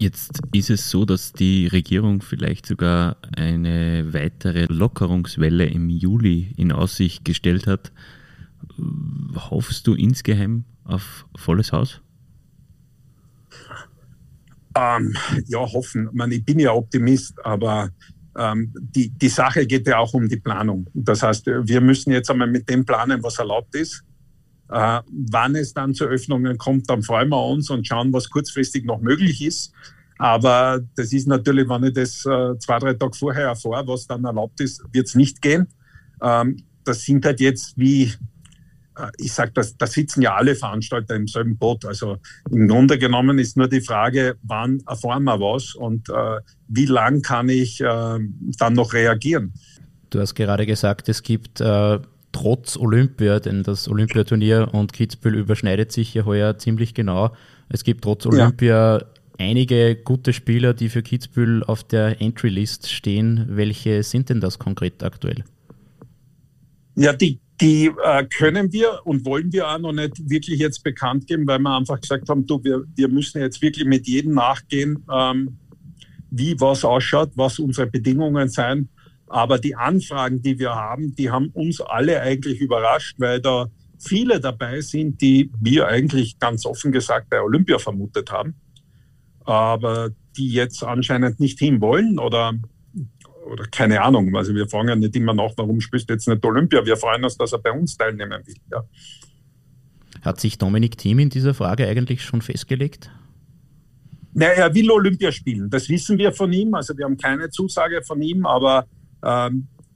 Jetzt ist es so, dass die Regierung vielleicht sogar eine weitere Lockerungswelle im Juli in Aussicht gestellt hat. Hoffst du insgeheim auf volles Haus? Ähm, ja, hoffen. Ich, meine, ich bin ja Optimist, aber ähm, die, die Sache geht ja auch um die Planung. Das heißt, wir müssen jetzt einmal mit dem planen, was erlaubt ist. Äh, wann es dann zu Öffnungen kommt, dann freuen wir uns und schauen, was kurzfristig noch möglich ist. Aber das ist natürlich, wenn ich das äh, zwei, drei Tage vorher erfahre, was dann erlaubt ist, wird es nicht gehen. Ähm, das sind halt jetzt wie, äh, ich sage, da sitzen ja alle Veranstalter im selben Boot. Also im Grunde genommen ist nur die Frage, wann erfahren wir was und äh, wie lang kann ich äh, dann noch reagieren. Du hast gerade gesagt, es gibt äh, trotz Olympia, denn das Olympiaturnier und Kitzbühel überschneidet sich ja heuer ziemlich genau. Es gibt trotz Olympia ja. einige gute Spieler, die für Kitzbühel auf der Entry-List stehen. Welche sind denn das konkret aktuell? Ja, die, die äh, können wir und wollen wir auch noch nicht wirklich jetzt bekannt geben, weil wir einfach gesagt haben, du, wir, wir müssen jetzt wirklich mit jedem nachgehen, ähm, wie was ausschaut, was unsere Bedingungen sein aber die Anfragen, die wir haben, die haben uns alle eigentlich überrascht, weil da viele dabei sind, die wir eigentlich ganz offen gesagt bei Olympia vermutet haben, aber die jetzt anscheinend nicht hinwollen oder, oder keine Ahnung. Also wir fragen ja nicht immer nach, warum spielst du jetzt nicht Olympia? Wir freuen uns, dass er bei uns teilnehmen will. Ja. Hat sich Dominik Thiem in dieser Frage eigentlich schon festgelegt? Na, er will Olympia spielen. Das wissen wir von ihm. Also wir haben keine Zusage von ihm, aber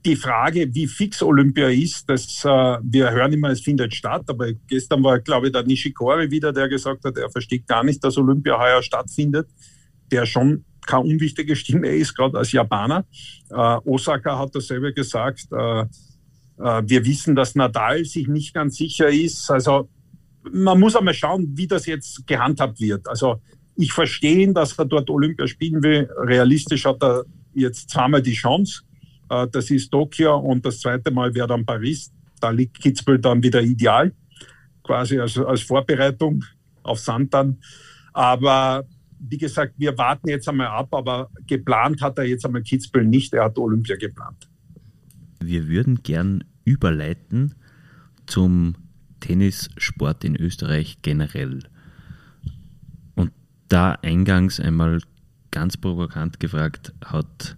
die Frage, wie fix Olympia ist, das, äh, wir hören immer, es findet statt, aber gestern war, glaube ich, der Nishikori wieder, der gesagt hat, er versteht gar nicht, dass Olympia heuer stattfindet, der schon keine unwichtige Stimme ist, gerade als Japaner. Äh, Osaka hat dasselbe gesagt. Äh, wir wissen, dass Nadal sich nicht ganz sicher ist. Also man muss einmal schauen, wie das jetzt gehandhabt wird. Also ich verstehe ihn, dass er dort Olympia spielen will. Realistisch hat er jetzt zweimal die Chance. Äh, das ist Tokio und das zweite Mal wäre dann Paris. Da liegt Kitzbühel dann wieder ideal. quasi als, als Vorbereitung auf Sand dann. Aber wie gesagt, wir warten jetzt einmal ab, aber geplant hat er jetzt einmal Kitzbühel nicht, er hat Olympia geplant. Wir würden gern überleiten zum Tennissport in Österreich generell. Und da eingangs einmal ganz provokant gefragt, hat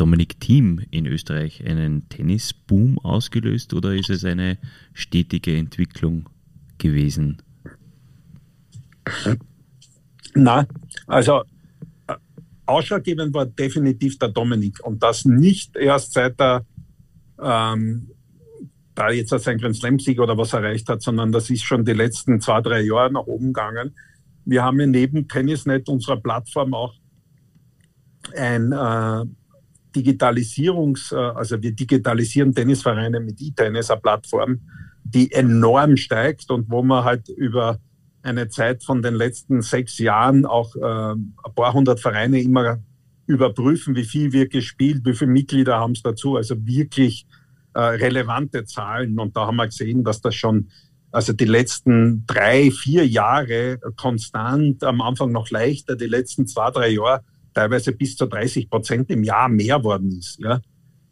Dominik Thiem in Österreich einen Tennisboom ausgelöst oder ist es eine stetige Entwicklung gewesen? Na, also äh, ausschlaggebend war definitiv der Dominik und das nicht erst seit er ähm, da jetzt sein Grand Slam-Sieg oder was erreicht hat, sondern das ist schon die letzten zwei, drei Jahre nach oben gegangen. Wir haben ja neben Tennisnet unserer Plattform auch ein äh, Digitalisierungs, äh, also wir digitalisieren Tennisvereine mit E-Tennis, eine Plattform, die enorm steigt und wo man halt über eine Zeit von den letzten sechs Jahren auch äh, ein paar hundert Vereine immer überprüfen, wie viel wird gespielt, wie viele Mitglieder haben es dazu. Also wirklich äh, relevante Zahlen. Und da haben wir gesehen, dass das schon, also die letzten drei, vier Jahre konstant, am Anfang noch leichter, die letzten zwei, drei Jahre teilweise bis zu 30 Prozent im Jahr mehr worden ist. Ja?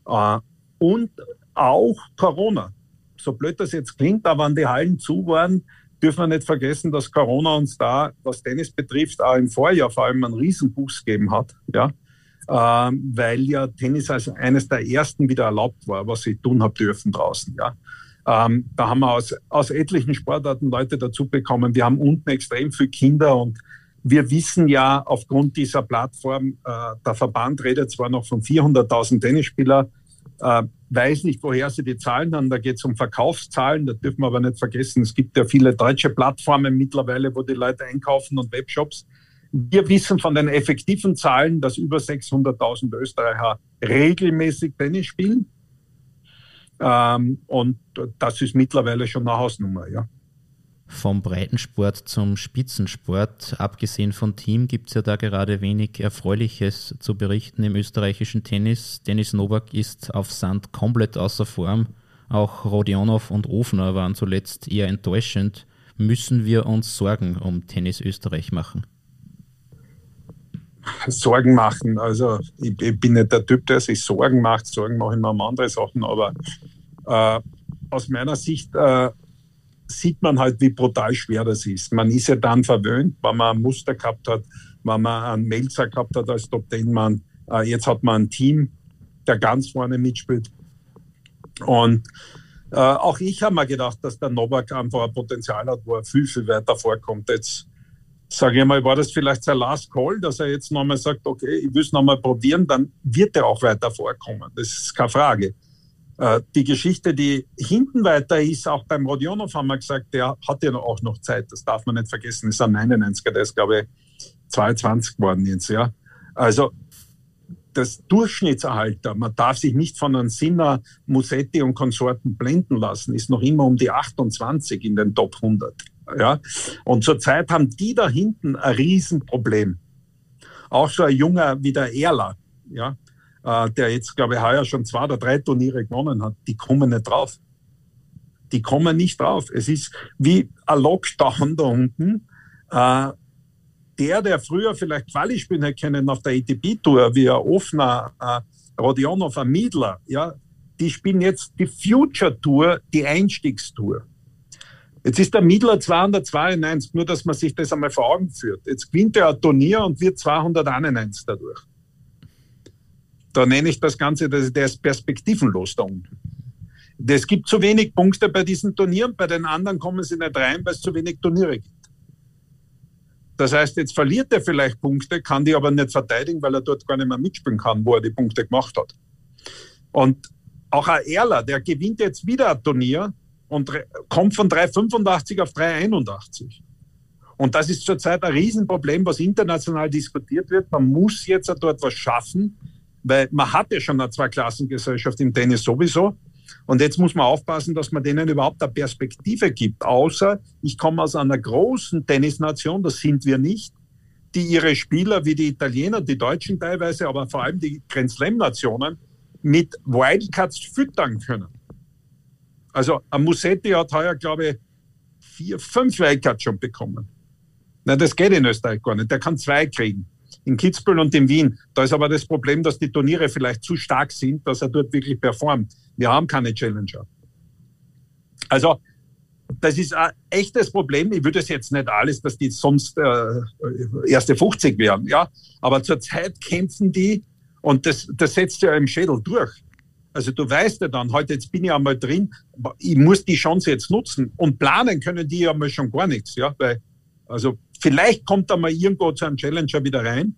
Äh, und auch Corona. So blöd das jetzt klingt, aber wenn die Hallen zu waren, dürfen wir nicht vergessen, dass Corona uns da, was Tennis betrifft, auch im Vorjahr vor allem einen Riesenboost gegeben hat. Ja? Ähm, weil ja Tennis als eines der ersten wieder erlaubt war, was ich tun habe dürfen draußen. Ja? Ähm, da haben wir aus, aus etlichen Sportarten Leute dazu bekommen. Wir haben unten extrem viele Kinder und wir wissen ja aufgrund dieser Plattform, äh, der Verband redet zwar noch von 400.000 Tennisspieler, äh, weiß nicht, woher sie die Zahlen haben. Da geht es um Verkaufszahlen, da dürfen wir aber nicht vergessen. Es gibt ja viele deutsche Plattformen mittlerweile, wo die Leute einkaufen und Webshops. Wir wissen von den effektiven Zahlen, dass über 600.000 Österreicher regelmäßig Tennis spielen. Ähm, und das ist mittlerweile schon eine Hausnummer, ja. Vom Breitensport zum Spitzensport, abgesehen von Team, gibt es ja da gerade wenig Erfreuliches zu berichten im österreichischen Tennis. Dennis Novak ist auf Sand komplett außer Form. Auch Rodionov und Ofner waren zuletzt eher enttäuschend. Müssen wir uns Sorgen um Tennis Österreich machen? Sorgen machen. Also ich, ich, bin nicht der Typ, der sich Sorgen macht. Sorgen mache ich mir um andere Sachen, aber äh, aus meiner Sicht äh, sieht man halt, wie brutal schwer das ist. Man ist ja dann verwöhnt, wenn man ein Muster gehabt hat, wenn man einen Melzer gehabt hat als Top Ten Mann. Äh, jetzt hat man ein Team, der ganz vorne mitspielt. Und äh, auch ich habe mir gedacht, dass der Novak einfach ein Potenzial hat, wo er viel, viel weiter vorkommt. Jetzt sage ich mal, war das vielleicht sein Last Call, dass er jetzt nochmal sagt, okay, ich will es nochmal probieren, dann wird er auch weiter vorkommen. Das ist keine Frage. Äh, die Geschichte, die hinten weiter ist, auch beim Rodionov haben wir gesagt, der hat ja auch noch Zeit. Das darf man nicht vergessen. Ist ein 99er, der ist, glaube ich, 22 geworden jetzt, ja. Also, das Durchschnittsalter, man darf sich nicht von einem Sinner, Musetti und Konsorten blenden lassen, ist noch immer um die 28 in den Top 100. Ja? Und zurzeit haben die da hinten ein Riesenproblem. Auch so ein junger wie der Erler, ja? Äh, der jetzt, glaube ich, heuer schon zwei oder drei Turniere gewonnen hat, die kommen nicht drauf. Die kommen nicht drauf. Es ist wie ein Lockdown da unten. Äh, der, der früher vielleicht Quali spielen hätte können auf der ATP-Tour, wie ein Offner, äh, Rodionov, ein Miedler, ja, die spielen jetzt die Future Tour, die Einstiegstour. Jetzt ist der Miedler 292, nur dass man sich das einmal vor Augen führt. Jetzt gewinnt er ein Turnier und wird 291 dadurch. Da nenne ich das Ganze, der ist perspektivenlos da unten. Es gibt zu wenig Punkte bei diesen Turnieren, bei den anderen kommen sie nicht rein, weil es zu wenig Turniere gibt. Das heißt, jetzt verliert er vielleicht Punkte, kann die aber nicht verteidigen, weil er dort gar nicht mehr mitspielen kann, wo er die Punkte gemacht hat. Und auch ein Erler, der gewinnt jetzt wieder ein Turnier und kommt von 3,85 auf 3,81. Und das ist zurzeit ein Riesenproblem, was international diskutiert wird. Man muss jetzt dort was schaffen, weil man hat ja schon eine Zweiklassengesellschaft im Tennis sowieso. Und jetzt muss man aufpassen, dass man denen überhaupt eine Perspektive gibt. Außer ich komme aus einer großen Tennisnation, das sind wir nicht, die ihre Spieler wie die Italiener, die Deutschen teilweise, aber vor allem die Grand Slam-Nationen mit Wildcards füttern können. Also ein Musetti hat heuer, glaube ich, vier, fünf Wildcards schon bekommen. Na, das geht in Österreich gar nicht. Der kann zwei kriegen. In Kitzbühel und in Wien. Da ist aber das Problem, dass die Turniere vielleicht zu stark sind, dass er dort wirklich performt. Wir haben keine Challenger. Also, das ist ein echtes Problem. Ich würde es jetzt nicht alles, dass die sonst äh, erste 50 werden, ja. Aber zurzeit kämpfen die und das, das setzt ja im Schädel durch. Also du weißt ja dann, heute jetzt bin ich einmal drin, ich muss die Chance jetzt nutzen. Und planen können die ja mal schon gar nichts, ja. Weil, also vielleicht kommt da mal irgendwo zu einem Challenger wieder rein.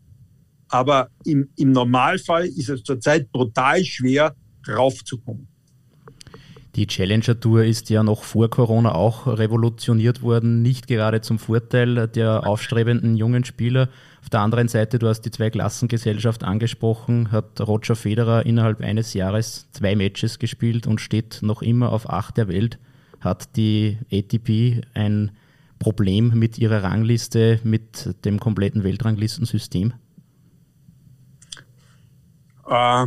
Aber im, im Normalfall ist es zurzeit brutal schwer, raufzukommen. Die Challenger Tour ist ja noch vor Corona auch revolutioniert worden, nicht gerade zum Vorteil der aufstrebenden jungen Spieler. Auf der anderen Seite, du hast die Zweiklassengesellschaft angesprochen, hat Roger Federer innerhalb eines Jahres zwei Matches gespielt und steht noch immer auf acht der Welt. Hat die ATP ein Problem mit ihrer Rangliste, mit dem kompletten Weltranglistensystem? Äh,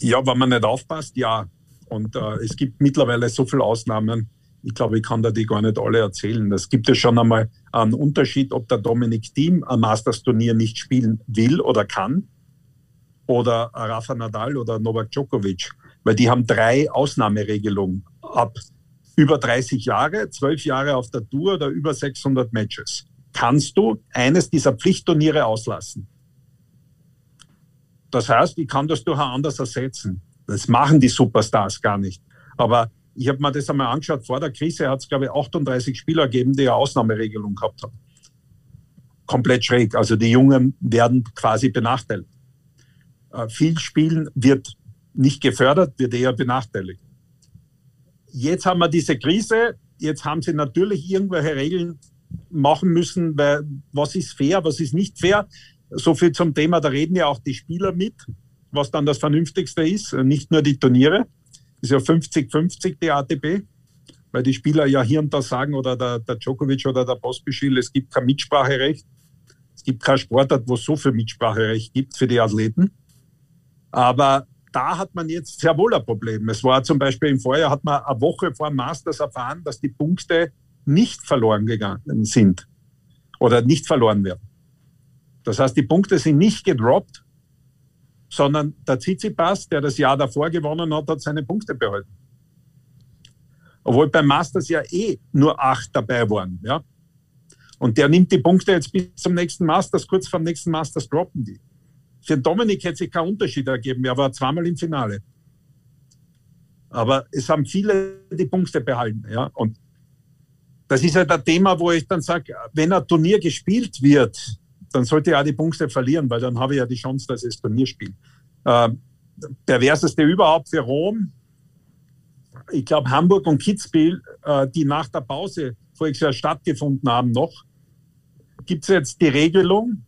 ja, wenn man nicht aufpasst, ja. Und äh, es gibt mittlerweile so viele Ausnahmen. Ich glaube, ich kann da die gar nicht alle erzählen. Es gibt ja schon einmal einen Unterschied, ob der Dominik Thiem ein Masters-Turnier nicht spielen will oder kann oder Rafa Nadal oder Novak Djokovic, weil die haben drei Ausnahmeregelungen ab über 30 Jahre, 12 Jahre auf der Tour oder über 600 Matches. Kannst du eines dieser Pflichtturniere auslassen? Das heißt, ich kann das durch ein anderes ersetzen. Das machen die Superstars gar nicht. Aber ich habe mir das einmal angeschaut, vor der Krise hat es, glaube ich, 38 Spieler gegeben, die eine Ausnahmeregelung gehabt haben. Komplett schräg. Also die Jungen werden quasi benachteiligt. Äh, viel Spielen wird nicht gefördert, wird eher benachteiligt. Jetzt haben wir diese Krise. Jetzt haben sie natürlich irgendwelche Regeln machen müssen, weil was ist fair, was ist nicht fair. So viel zum Thema, da reden ja auch die Spieler mit was dann das Vernünftigste ist, nicht nur die Turniere. Ist ja 50-50 die ATP, weil die Spieler ja hier und da sagen, oder der, der Djokovic oder der Pospischil, es gibt kein Mitspracherecht. Es gibt kein Sportart, wo es so viel Mitspracherecht gibt für die Athleten. Aber da hat man jetzt sehr wohl ein Problem. Es war zum Beispiel im Vorjahr, hat man eine Woche vor dem Masters erfahren, dass die Punkte nicht verloren gegangen sind oder nicht verloren werden. Das heißt, die Punkte sind nicht gedroppt, sondern der Tsitsipas, der das Jahr davor gewonnen hat, hat seine Punkte behalten. Obwohl beim Masters ja eh nur acht dabei waren. Ja? Und der nimmt die Punkte jetzt bis zum nächsten Masters, kurz vor dem nächsten Masters droppen die. Für Dominik hätte sich kein Unterschied ergeben. Er war zweimal im Finale. Aber es haben viele die Punkte behalten. Ja? Und das ist halt ein Thema, wo ich dann sage, wenn ein Turnier gespielt wird, dann sollte er auch die Punkte verlieren, weil dann habe ich ja die Chance, dass ich das Turnier spiele. Äh, perverseste überhaupt für Rom. Ich glaube, Hamburg und Kitzbühel, äh, die nach der Pause voriges Jahr stattgefunden haben, noch, gibt es jetzt die Regelung,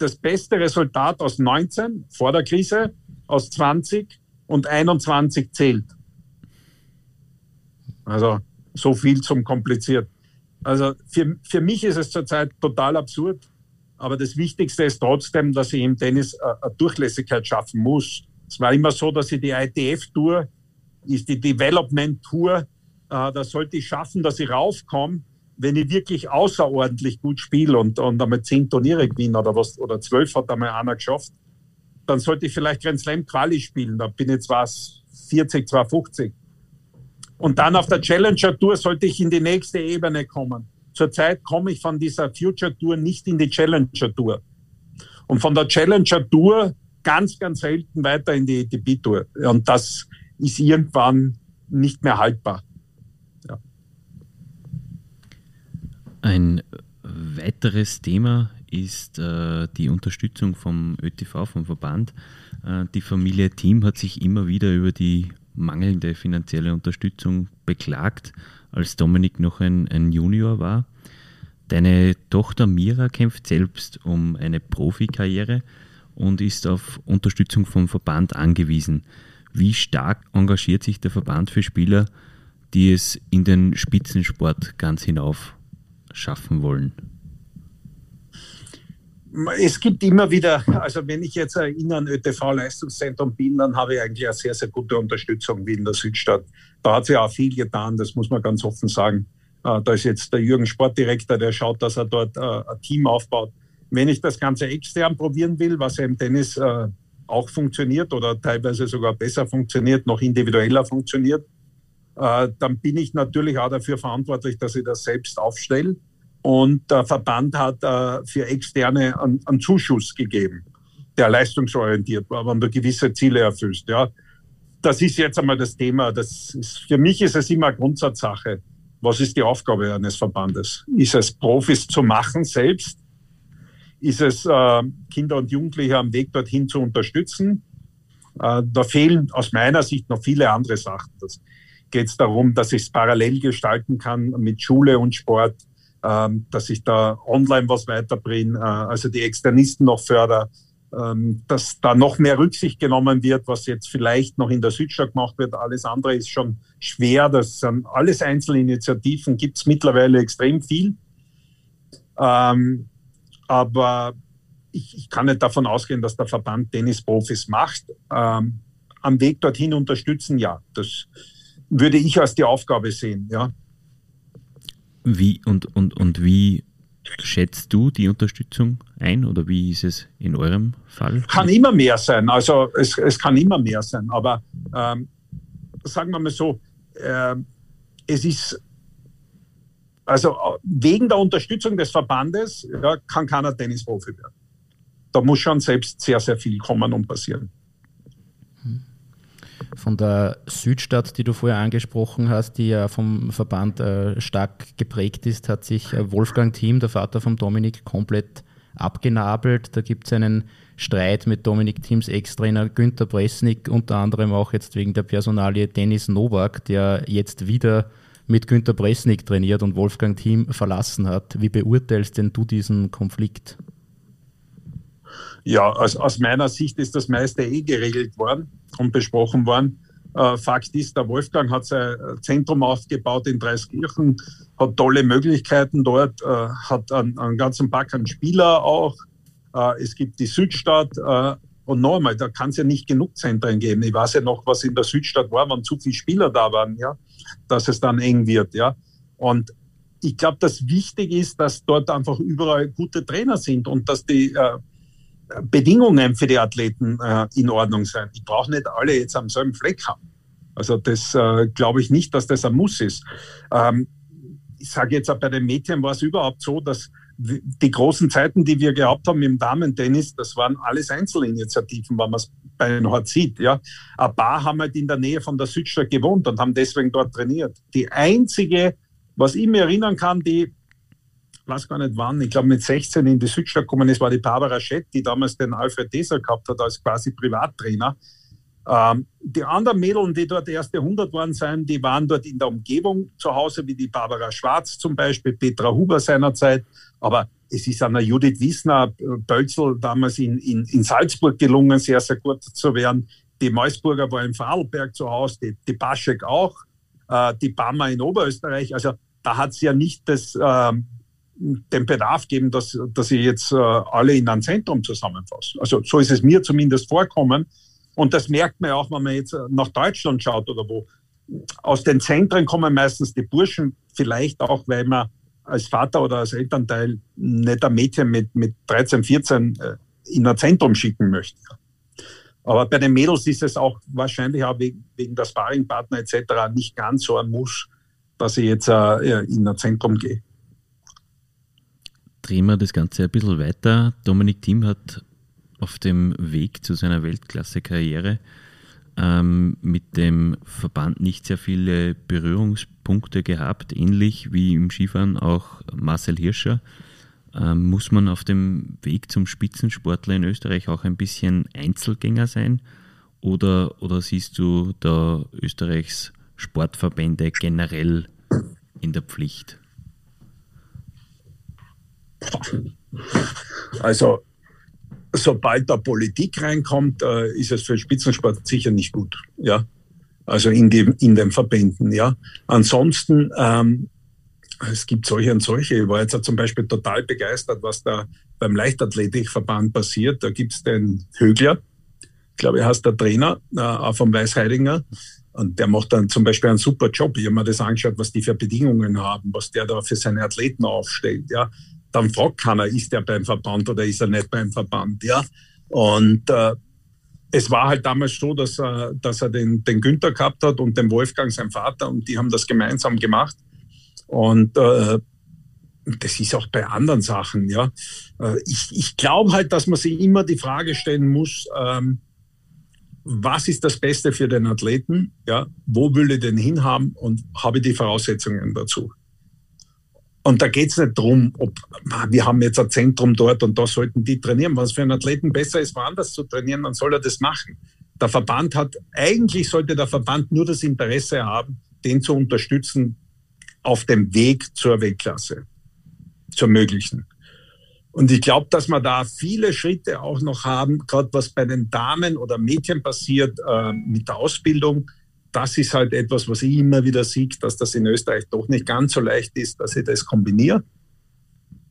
das beste Resultat aus 19 vor der Krise, aus 20 und 21 zählt. Also so viel zum kompliziert. Also für, für mich ist es zurzeit total absurd. Aber das Wichtigste ist trotzdem, dass ich im Tennis äh, eine Durchlässigkeit schaffen muss. Es war immer so, dass ich die ITF-Tour, ist die Development-Tour, äh, da sollte ich schaffen, dass ich raufkomme, wenn ich wirklich außerordentlich gut spiele und, und einmal zehn Turniere gewinne oder was, oder zwölf hat einmal einer geschafft, dann sollte ich vielleicht Grand Slam Quali spielen. Da bin ich zwar 40, zwar 50. Und dann auf der Challenger Tour sollte ich in die nächste Ebene kommen. Zurzeit komme ich von dieser Future Tour nicht in die Challenger Tour. Und von der Challenger Tour ganz, ganz selten weiter in die ATP Tour. Und das ist irgendwann nicht mehr haltbar. Ein weiteres Thema ist äh, die Unterstützung vom ÖTV, vom Verband. Äh, die Familie Team hat sich immer wieder über die mangelnde finanzielle Unterstützung beklagt als Dominik noch ein, ein Junior war. Deine Tochter Mira kämpft selbst um eine Profikarriere und ist auf Unterstützung vom Verband angewiesen. Wie stark engagiert sich der Verband für Spieler, die es in den Spitzensport ganz hinauf schaffen wollen? Es gibt immer wieder, also wenn ich jetzt in einem ÖTV-Leistungszentrum bin, dann habe ich eigentlich eine sehr, sehr gute Unterstützung wie in der Südstadt. Da hat sich auch viel getan, das muss man ganz offen sagen. Äh, da ist jetzt der Jürgen Sportdirektor, der schaut, dass er dort äh, ein Team aufbaut. Wenn ich das Ganze extern probieren will, was ja im Tennis äh, auch funktioniert oder teilweise sogar besser funktioniert, noch individueller funktioniert, dann bin ich natürlich auch dafür verantwortlich, dass ich das selbst aufstelle. Und der Verband hat äh, für Externe einen, Zuschuss gegeben, der leistungsorientiert war, wenn du gewisse Ziele erfüllst. Ja. Das ist jetzt einmal das Thema. Das ist, für mich ist es immer eine Grundsatzsache. Was ist die Aufgabe eines Verbandes? Ist es, Profis zu machen selbst? Ist es, äh, Kinder und Jugendliche am Weg dorthin zu unterstützen? Äh, da fehlen aus meiner Sicht noch viele andere Sachen. Das geht es darum, dass ich es parallel gestalten kann mit Schule und Sport ähm, dass ich da online was weiterbringe, äh, also die Externisten noch förder, ähm, dass da noch mehr Rücksicht genommen wird, was jetzt vielleicht noch in der Südstadt gemacht wird. Alles andere ist schon schwer. Das sind alles Einzelinitiativen, gibt es mittlerweile extrem viel. Ähm, aber ich, ich, kann nicht davon ausgehen, dass der Verband Tennisprofis macht. Ähm, am Weg dorthin unterstützen, ja. Das würde ich als die Aufgabe sehen, ja. Wie und, und, und wie schätzt du die Unterstützung ein oder wie ist es in eurem Fall? Kann immer mehr sein, also es, es kann immer mehr sein, aber ähm, sagen wir mal so, äh, es ist also wegen der Unterstützung des Verbandes ja, kann keiner Tennisprofi werden. Da muss schon selbst sehr, sehr viel kommen und passieren von der Südstadt, die du vorher angesprochen hast, die ja vom Verband äh, stark geprägt ist, hat sich äh, Wolfgang Thiem, der Vater von Dominik, komplett abgenabelt. Da gibt es einen Streit mit Dominik Thiems Ex-Trainer Günter Bresnik, unter anderem auch jetzt wegen der Personalie Dennis Nowak, der jetzt wieder mit Günter Bresnik trainiert und Wolfgang Thiem verlassen hat. Wie beurteilst denn du diesen Konflikt? Ja, aus, aus meiner Sicht ist das meiste eh geregelt worden und besprochen worden. Äh, Fakt ist, der Wolfgang hat sein Zentrum aufgebaut in Dreiskirchen, hat tolle Möglichkeiten dort, äh, hat einen, einen, ganzen Pack an Spieler auch. Äh, es gibt die Südstadt. Äh, und noch einmal, da kann es ja nicht genug Zentren geben. Ich weiß ja noch, was in der Südstadt war, wenn zu viele Spieler da waren, ja, dass es dann eng wird. Ja. Und ich glaube, dass wichtig ist, dass dort einfach überall gute Trainer sind und dass die äh, Bedingungen für die Athleten äh, in Ordnung sein. Ich brauche nicht alle jetzt am selben Fleck haben. Also das äh, glaube ich nicht, dass das ein Muss ist. Ähm, ich sage jetzt auch bei den Mädchen war es überhaupt so, dass die großen Zeiten, die wir gehabt haben im Damen-Tennis, das waren alles Einzelinitiativen, wenn man es bei Nord sieht. Ja. Ein paar haben halt in der Nähe von der Südstadt gewohnt und haben deswegen dort trainiert. Die einzige, was ich mir erinnern kann, die weiß gar nicht wann, ich glaube mit 16 in die Südstadt gekommen ist, war die Barbara Schett, die damals den Alfred Deser gehabt hat als quasi Privattrainer. Ähm, die anderen Mädels, die dort erste 100 waren sein, die waren dort in der Umgebung zu Hause, wie die Barbara Schwarz zum Beispiel, Petra Huber seinerzeit. Aber es ist an der Judith Wiesner, äh, Bölzel damals in, in, in Salzburg gelungen, sehr, sehr gut zu werden. Die Meusburger war in Vorarlberg zu Hause, die, die Baschek auch, äh, die Bammer in Oberösterreich. Also da hat es ja nicht das, äh, den Bedarf geben, dass, dass ich jetzt äh, alle in ein Zentrum zusammenfasse. Also so ist es mir zumindest vorkommen. Und das merkt man auch, wenn man jetzt nach Deutschland schaut oder wo. Aus den Zentren kommen meistens die Burschen, vielleicht auch, weil man als Vater oder als Elternteil nicht ein Mädchen mit, mit 13, 14 äh, in ein Zentrum schicken möchte. Aber bei den Mädels ist es auch wahrscheinlich auch wegen, wegen der Sparringpartner etc. nicht ganz so ein Muss, dass ich jetzt äh, in ein Zentrum gehe drehen wir das Ganze ein bisschen weiter. Dominik Thiem hat auf dem Weg zu seiner Weltklasse-Karriere ähm, mit dem Verband nicht sehr viele Berührungspunkte gehabt, ähnlich wie im Skifahren auch Marcel Hirscher. Ähm, muss man auf dem Weg zum Spitzensportler in Österreich auch ein bisschen Einzelgänger sein? Oder, oder siehst du da Österreichs Sportverbände generell in der Pflicht? Also, sobald da Politik reinkommt, äh, ist es für Spitzensport sicher nicht gut. Ja, also in, dem, in den Verbänden. Ja, ansonsten ähm, es gibt solche und solche. Ich war jetzt zum Beispiel total begeistert, was da beim Leichtathletikverband passiert. Da gibt es den Högler, ich glaube, er heißt der Trainer, äh, vom Weißheidinger. Und der macht dann zum Beispiel einen super Job. Ich habe mir das angeschaut, was die für Bedingungen haben, was der da für seine Athleten aufstellt. Ja, dann fragt keiner, ist er beim Verband oder ist er nicht beim Verband. Ja, und äh, es war halt damals so, dass er, dass er den, den Günther gehabt hat und den Wolfgang, sein Vater, und die haben das gemeinsam gemacht. Und äh, das ist auch bei anderen Sachen, ja. Äh, ich, ich glaube halt, dass man sich immer die Frage stellen muss, ähm, was ist das Beste für den Athleten? Ja, wo will ich den hinhaben und habe die Voraussetzungen dazu? Und da geht es nicht darum, ob wir haben jetzt ein Zentrum dort und da sollten die trainieren. Es für einen Athleten besser ist, woanders zu trainieren, dann soll er das machen. Der Verband hat, eigentlich sollte der Verband nur das Interesse haben, den zu unterstützen auf dem Weg zur Weltklasse, zur möglichen. Und ich glaube, dass wir da viele Schritte auch noch haben, gerade was bei den Damen oder Mädchen passiert äh, mit der Ausbildung. Das ist halt etwas, was ich immer wieder sehe, dass das in Österreich doch nicht ganz so leicht ist, dass ich das kombiniere.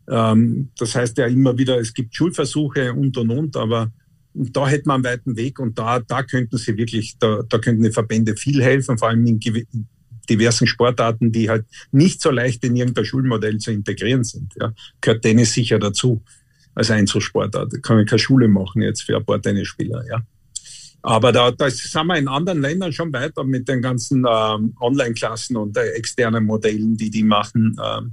Ähm, das heißt ja immer wieder, es gibt Schulversuche und und und, aber da hätten wir einen weiten Weg und da, da könnten sie wirklich, da, da könnten die Verbände viel helfen, vor allem in diversen Sportarten, die halt nicht so leicht in irgendein Schulmodell zu integrieren sind. Ja. Gehört Tennis sicher dazu als Einzelsportart. Da kann ich keine Schule machen jetzt für ein paar Tennisspieler. Ja. Aber da, da sind wir in anderen Ländern schon weiter mit den ganzen ähm, Online-Klassen und äh, externen Modellen, die die machen, ähm,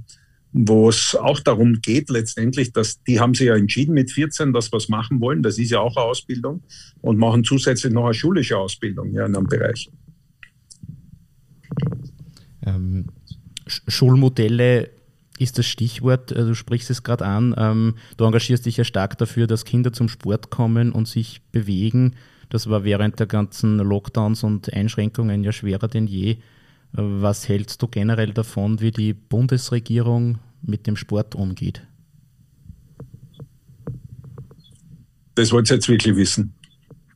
wo es auch darum geht letztendlich, dass die haben sich ja entschieden mit 14, dass es machen wollen. Das ist ja auch eine Ausbildung und machen zusätzlich noch eine schulische Ausbildung ja, in einem Bereich. Ähm, Schulmodelle ist das Stichwort, äh, du sprichst es gerade an. Ähm, du engagierst dich ja stark dafür, dass Kinder zum Sport kommen und sich bewegen. Das war während der ganzen Lockdowns und Einschränkungen ja schwerer denn je. Was hältst du generell davon, wie die Bundesregierung mit dem Sport umgeht? Das wollt ihr jetzt wirklich wissen.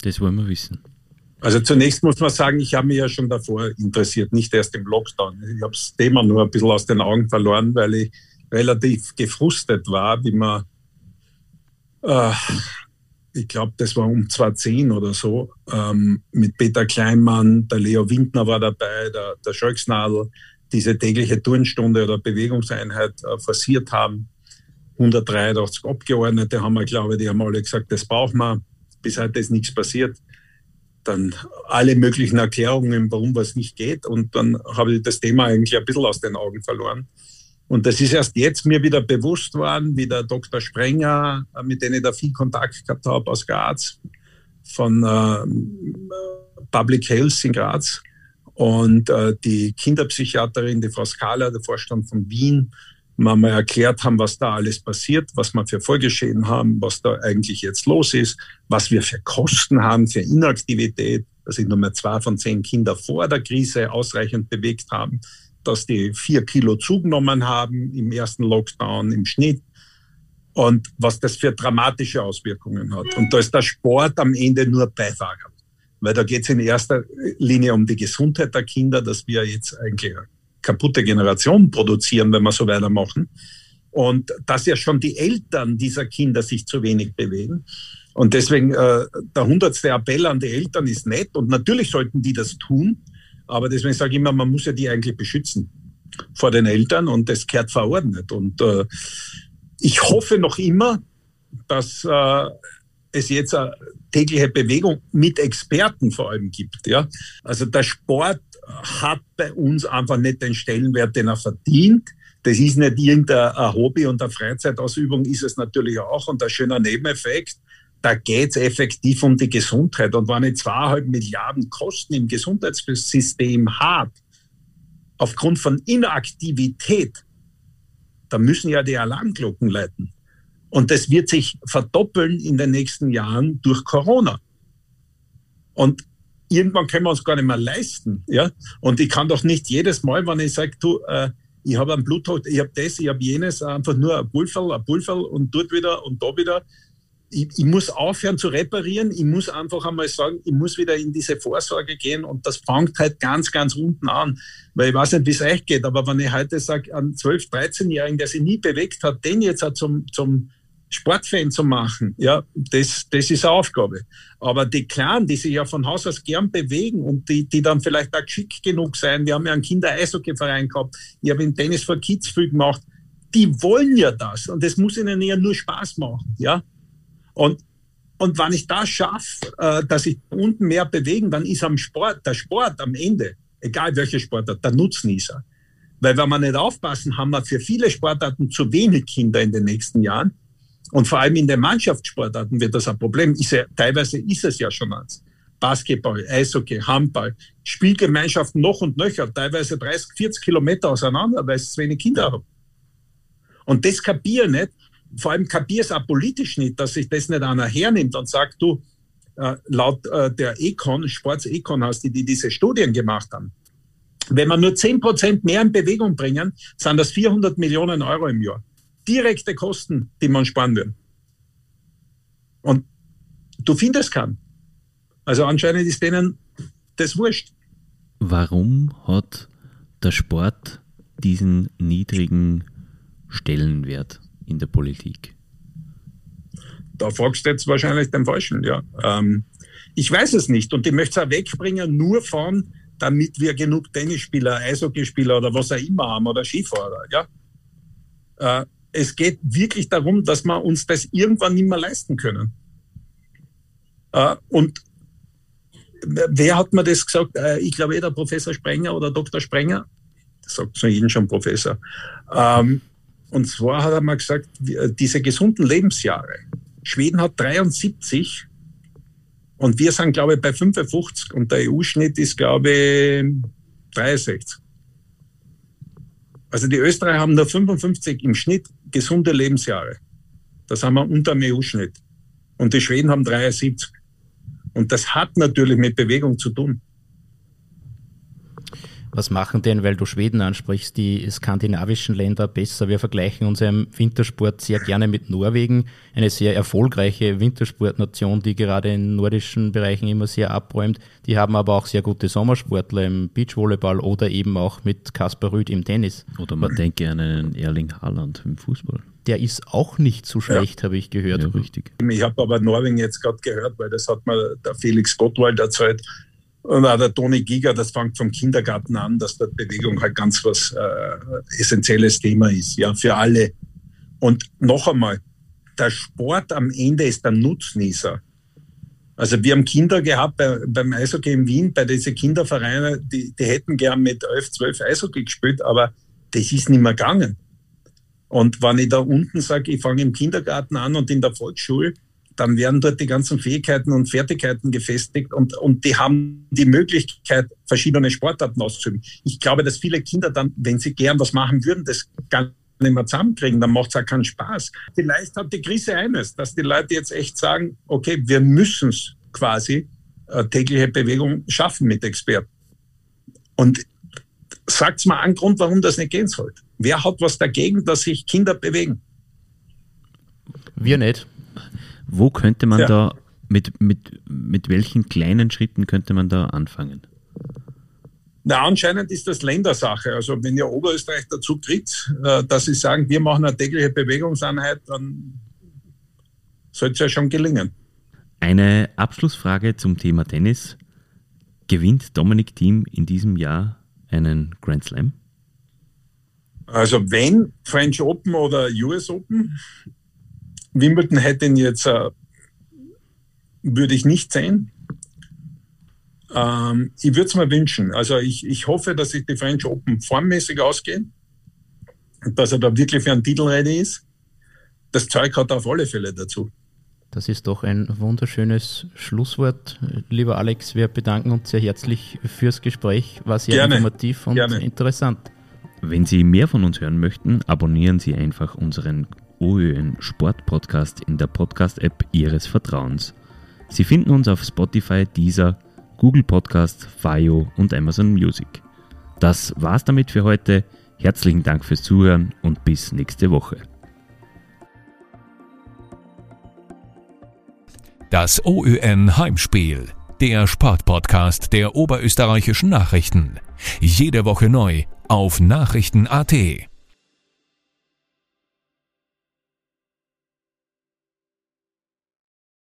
Das wollen wir wissen. Also zunächst muss man sagen, ich habe mich ja schon davor interessiert, nicht erst im Lockdown. Ich habe das Thema nur ein bisschen aus den Augen verloren, weil ich relativ gefrustet war, wie man, äh, ich glaube, das war um 2010 oder so, ähm, mit Peter Kleinmann, der Leo Windner war dabei, der, der Scholksnadel, diese tägliche Turnstunde oder Bewegungseinheit äh, forciert haben. 183 Abgeordnete haben wir, glaube ich, die haben alle gesagt, das brauchen wir. Bis heute ist nichts passiert dann alle möglichen Erklärungen, warum was nicht geht. Und dann habe ich das Thema eigentlich ein bisschen aus den Augen verloren. Und das ist erst jetzt mir wieder bewusst worden, wie der Dr. Sprenger, mit dem ich da viel Kontakt gehabt habe aus Graz, von äh, Public Health in Graz und äh, die Kinderpsychiaterin, die Frau Skala, der Vorstand von Wien, mal, mal erklärt haben, was da alles passiert, was wir für Vorgeschehen haben, was da eigentlich jetzt los ist, was wir für Kosten haben für Inaktivität, dass sich nur mehr zwei von zehn Kindern vor der Krise ausreichend bewegt haben, dass die vier Kilo zugenommen haben im ersten Lockdown im Schnitt und was das für dramatische Auswirkungen hat. Und da ist der Sport am Ende nur Beifahrer, weil da geht es in erster Linie um die Gesundheit der Kinder, dass wir jetzt eigentlich kaputte Generation produzieren, wenn wir so weitermachen. Und dass ja schon die Eltern dieser Kinder sich zu wenig bewegen. Und deswegen äh, der hundertste Appell an die Eltern ist nett und natürlich sollten die das tun. Aber deswegen sage ich immer, man muss ja die eigentlich beschützen vor den Eltern und das gehört verordnet. Und äh, ich hoffe noch immer, dass äh, es jetzt eine tägliche Bewegung mit Experten vor allem gibt. Ja? Also der Sport hat bei uns einfach nicht den Stellenwert, den er verdient. Das ist nicht irgendein Hobby und eine Freizeitausübung ist es natürlich auch und ein schöner Nebeneffekt. Da geht es effektiv um die Gesundheit. Und wenn ich zweieinhalb Milliarden Kosten im Gesundheitssystem habe, aufgrund von Inaktivität, da müssen ja die Alarmglocken leiten. Und das wird sich verdoppeln in den nächsten Jahren durch Corona. Und irgendwann können wir uns gar nicht mehr leisten. Ja? Und ich kann doch nicht jedes Mal, wenn ich sage, du, äh, ich habe einen Bluthochdruck, ich habe das, ich habe jenes, einfach nur ein Pulver, ein Pulver und dort wieder und da wieder. Ich, ich, muss aufhören zu reparieren. Ich muss einfach einmal sagen, ich muss wieder in diese Vorsorge gehen und das fängt halt ganz, ganz unten an. Weil ich weiß nicht, wie es euch geht, aber wenn ich heute sage, einen 12-, 13-Jährigen, der sich nie bewegt hat, den jetzt auch zum, zum Sportfan zu machen, ja, das, das ist eine Aufgabe. Aber die Kleinen, die sich ja von Haus aus gern bewegen und die, die dann vielleicht auch geschickt genug sein, wir haben ja einen Kinder-Eishockey-Verein gehabt, ich habe im Tennis for Kids viel gemacht, die wollen ja das und das muss ihnen ja nur Spaß machen, ja. Und, und wenn ich das schaffe, äh, dass ich unten mehr bewegen, dann ist am Sport, der Sport am Ende, egal welcher Sportart, der Nutznießer. Weil wenn wir nicht aufpassen, haben wir für viele Sportarten zu wenig Kinder in den nächsten Jahren. Und vor allem in den Mannschaftssportarten wird das ein Problem. Ist ja, teilweise ist es ja schon eins. Basketball, Eishockey, Handball, Spielgemeinschaften noch und nöcher, teilweise 30, 40 Kilometer auseinander, weil es zu wenig Kinder haben. Und das kapiere nicht. Vor allem kapiere es auch politisch nicht, dass sich das nicht einer hernimmt und sagt, du, äh, laut äh, der Econ, Sports Econ hast, die, die diese Studien gemacht haben, wenn wir nur 10 Prozent mehr in Bewegung bringen, sind das 400 Millionen Euro im Jahr direkte Kosten, die man sparen will. Und du findest keinen. Also anscheinend ist denen das wurscht. Warum hat der Sport diesen niedrigen Stellenwert in der Politik? Da fragst du jetzt wahrscheinlich den Falschen, ja. Ähm, ich weiß es nicht und ich möchte es auch wegbringen, nur von, damit wir genug Tennisspieler, Eishockeyspieler oder was auch immer haben oder Skifahrer, ja. Äh, es geht wirklich darum, dass wir uns das irgendwann nicht mehr leisten können. Äh, und wer hat mir das gesagt? Äh, ich glaube, eh der Professor Sprenger oder Dr. Sprenger, das sagt zu jedem schon Professor. Ähm, und zwar hat er mal gesagt, diese gesunden Lebensjahre. Schweden hat 73 und wir sind, glaube ich, bei 55 und der EU-Schnitt ist, glaube ich, 63. Also die Österreicher haben nur 55 im Schnitt gesunde Lebensjahre. Das haben wir unter dem EU-Schnitt. Und die Schweden haben 73. Und das hat natürlich mit Bewegung zu tun. Was machen denn, weil du Schweden ansprichst, die skandinavischen Länder besser? Wir vergleichen unseren Wintersport sehr gerne mit Norwegen, eine sehr erfolgreiche Wintersportnation, die gerade in nordischen Bereichen immer sehr abräumt. Die haben aber auch sehr gute Sommersportler im Beachvolleyball oder eben auch mit Kaspar Rüd im Tennis. Oder man denke an einen Erling Haaland im Fußball. Der ist auch nicht so schlecht, ja. habe ich gehört. Ja, richtig. Ich habe aber Norwegen jetzt gerade gehört, weil das hat mir der Felix Gottwald erzählt und auch der Toni Giger, das fängt vom Kindergarten an, dass der Bewegung halt ganz was äh, essentielles Thema ist, ja, für alle. Und noch einmal, der Sport am Ende ist der Nutznießer. Also wir haben Kinder gehabt bei, beim Eishockey in Wien, bei diesen Kindervereinen, die, die hätten gern mit 11, 12 Eishockey gespielt, aber das ist nicht mehr gegangen. Und wenn ich da unten sage, ich fange im Kindergarten an und in der Volksschule, dann werden dort die ganzen Fähigkeiten und Fertigkeiten gefestigt und, und die haben die Möglichkeit, verschiedene Sportarten auszuüben. Ich glaube, dass viele Kinder dann, wenn sie gern was machen würden, das gar nicht mehr zusammenkriegen, dann macht es auch keinen Spaß. Vielleicht hat die Krise eines, dass die Leute jetzt echt sagen, okay, wir müssen es quasi äh, tägliche Bewegung schaffen mit Experten. Und sagt mal einen Grund, warum das nicht gehen soll. Wer hat was dagegen, dass sich Kinder bewegen? Wir nicht. Wo könnte man ja. da, mit, mit, mit welchen kleinen Schritten könnte man da anfangen? Na, anscheinend ist das Ländersache. Also wenn ja Oberösterreich dazu tritt, äh, dass sie sagen, wir machen eine tägliche Bewegungseinheit, dann sollte es ja schon gelingen. Eine Abschlussfrage zum Thema Tennis. Gewinnt Dominik Thiem in diesem Jahr einen Grand Slam? Also wenn French Open oder US Open, Wimbledon hätte ihn jetzt, äh, würde ich nicht sehen. Ähm, ich würde es mir wünschen. Also ich, ich hoffe, dass sich die French Open formmäßig ausgehen, dass er da wirklich für einen Titel ready ist. Das Zeug hat er auf alle Fälle dazu. Das ist doch ein wunderschönes Schlusswort. Lieber Alex, wir bedanken uns sehr herzlich fürs Gespräch. War sehr Gerne. informativ und Gerne. interessant. Wenn Sie mehr von uns hören möchten, abonnieren Sie einfach unseren OÖN Sport Podcast in der Podcast-App Ihres Vertrauens. Sie finden uns auf Spotify, Deezer, Google Podcast, Fio und Amazon Music. Das war's damit für heute. Herzlichen Dank fürs Zuhören und bis nächste Woche. Das OÖN Heimspiel, der Sportpodcast der oberösterreichischen Nachrichten. Jede Woche neu auf Nachrichten.at.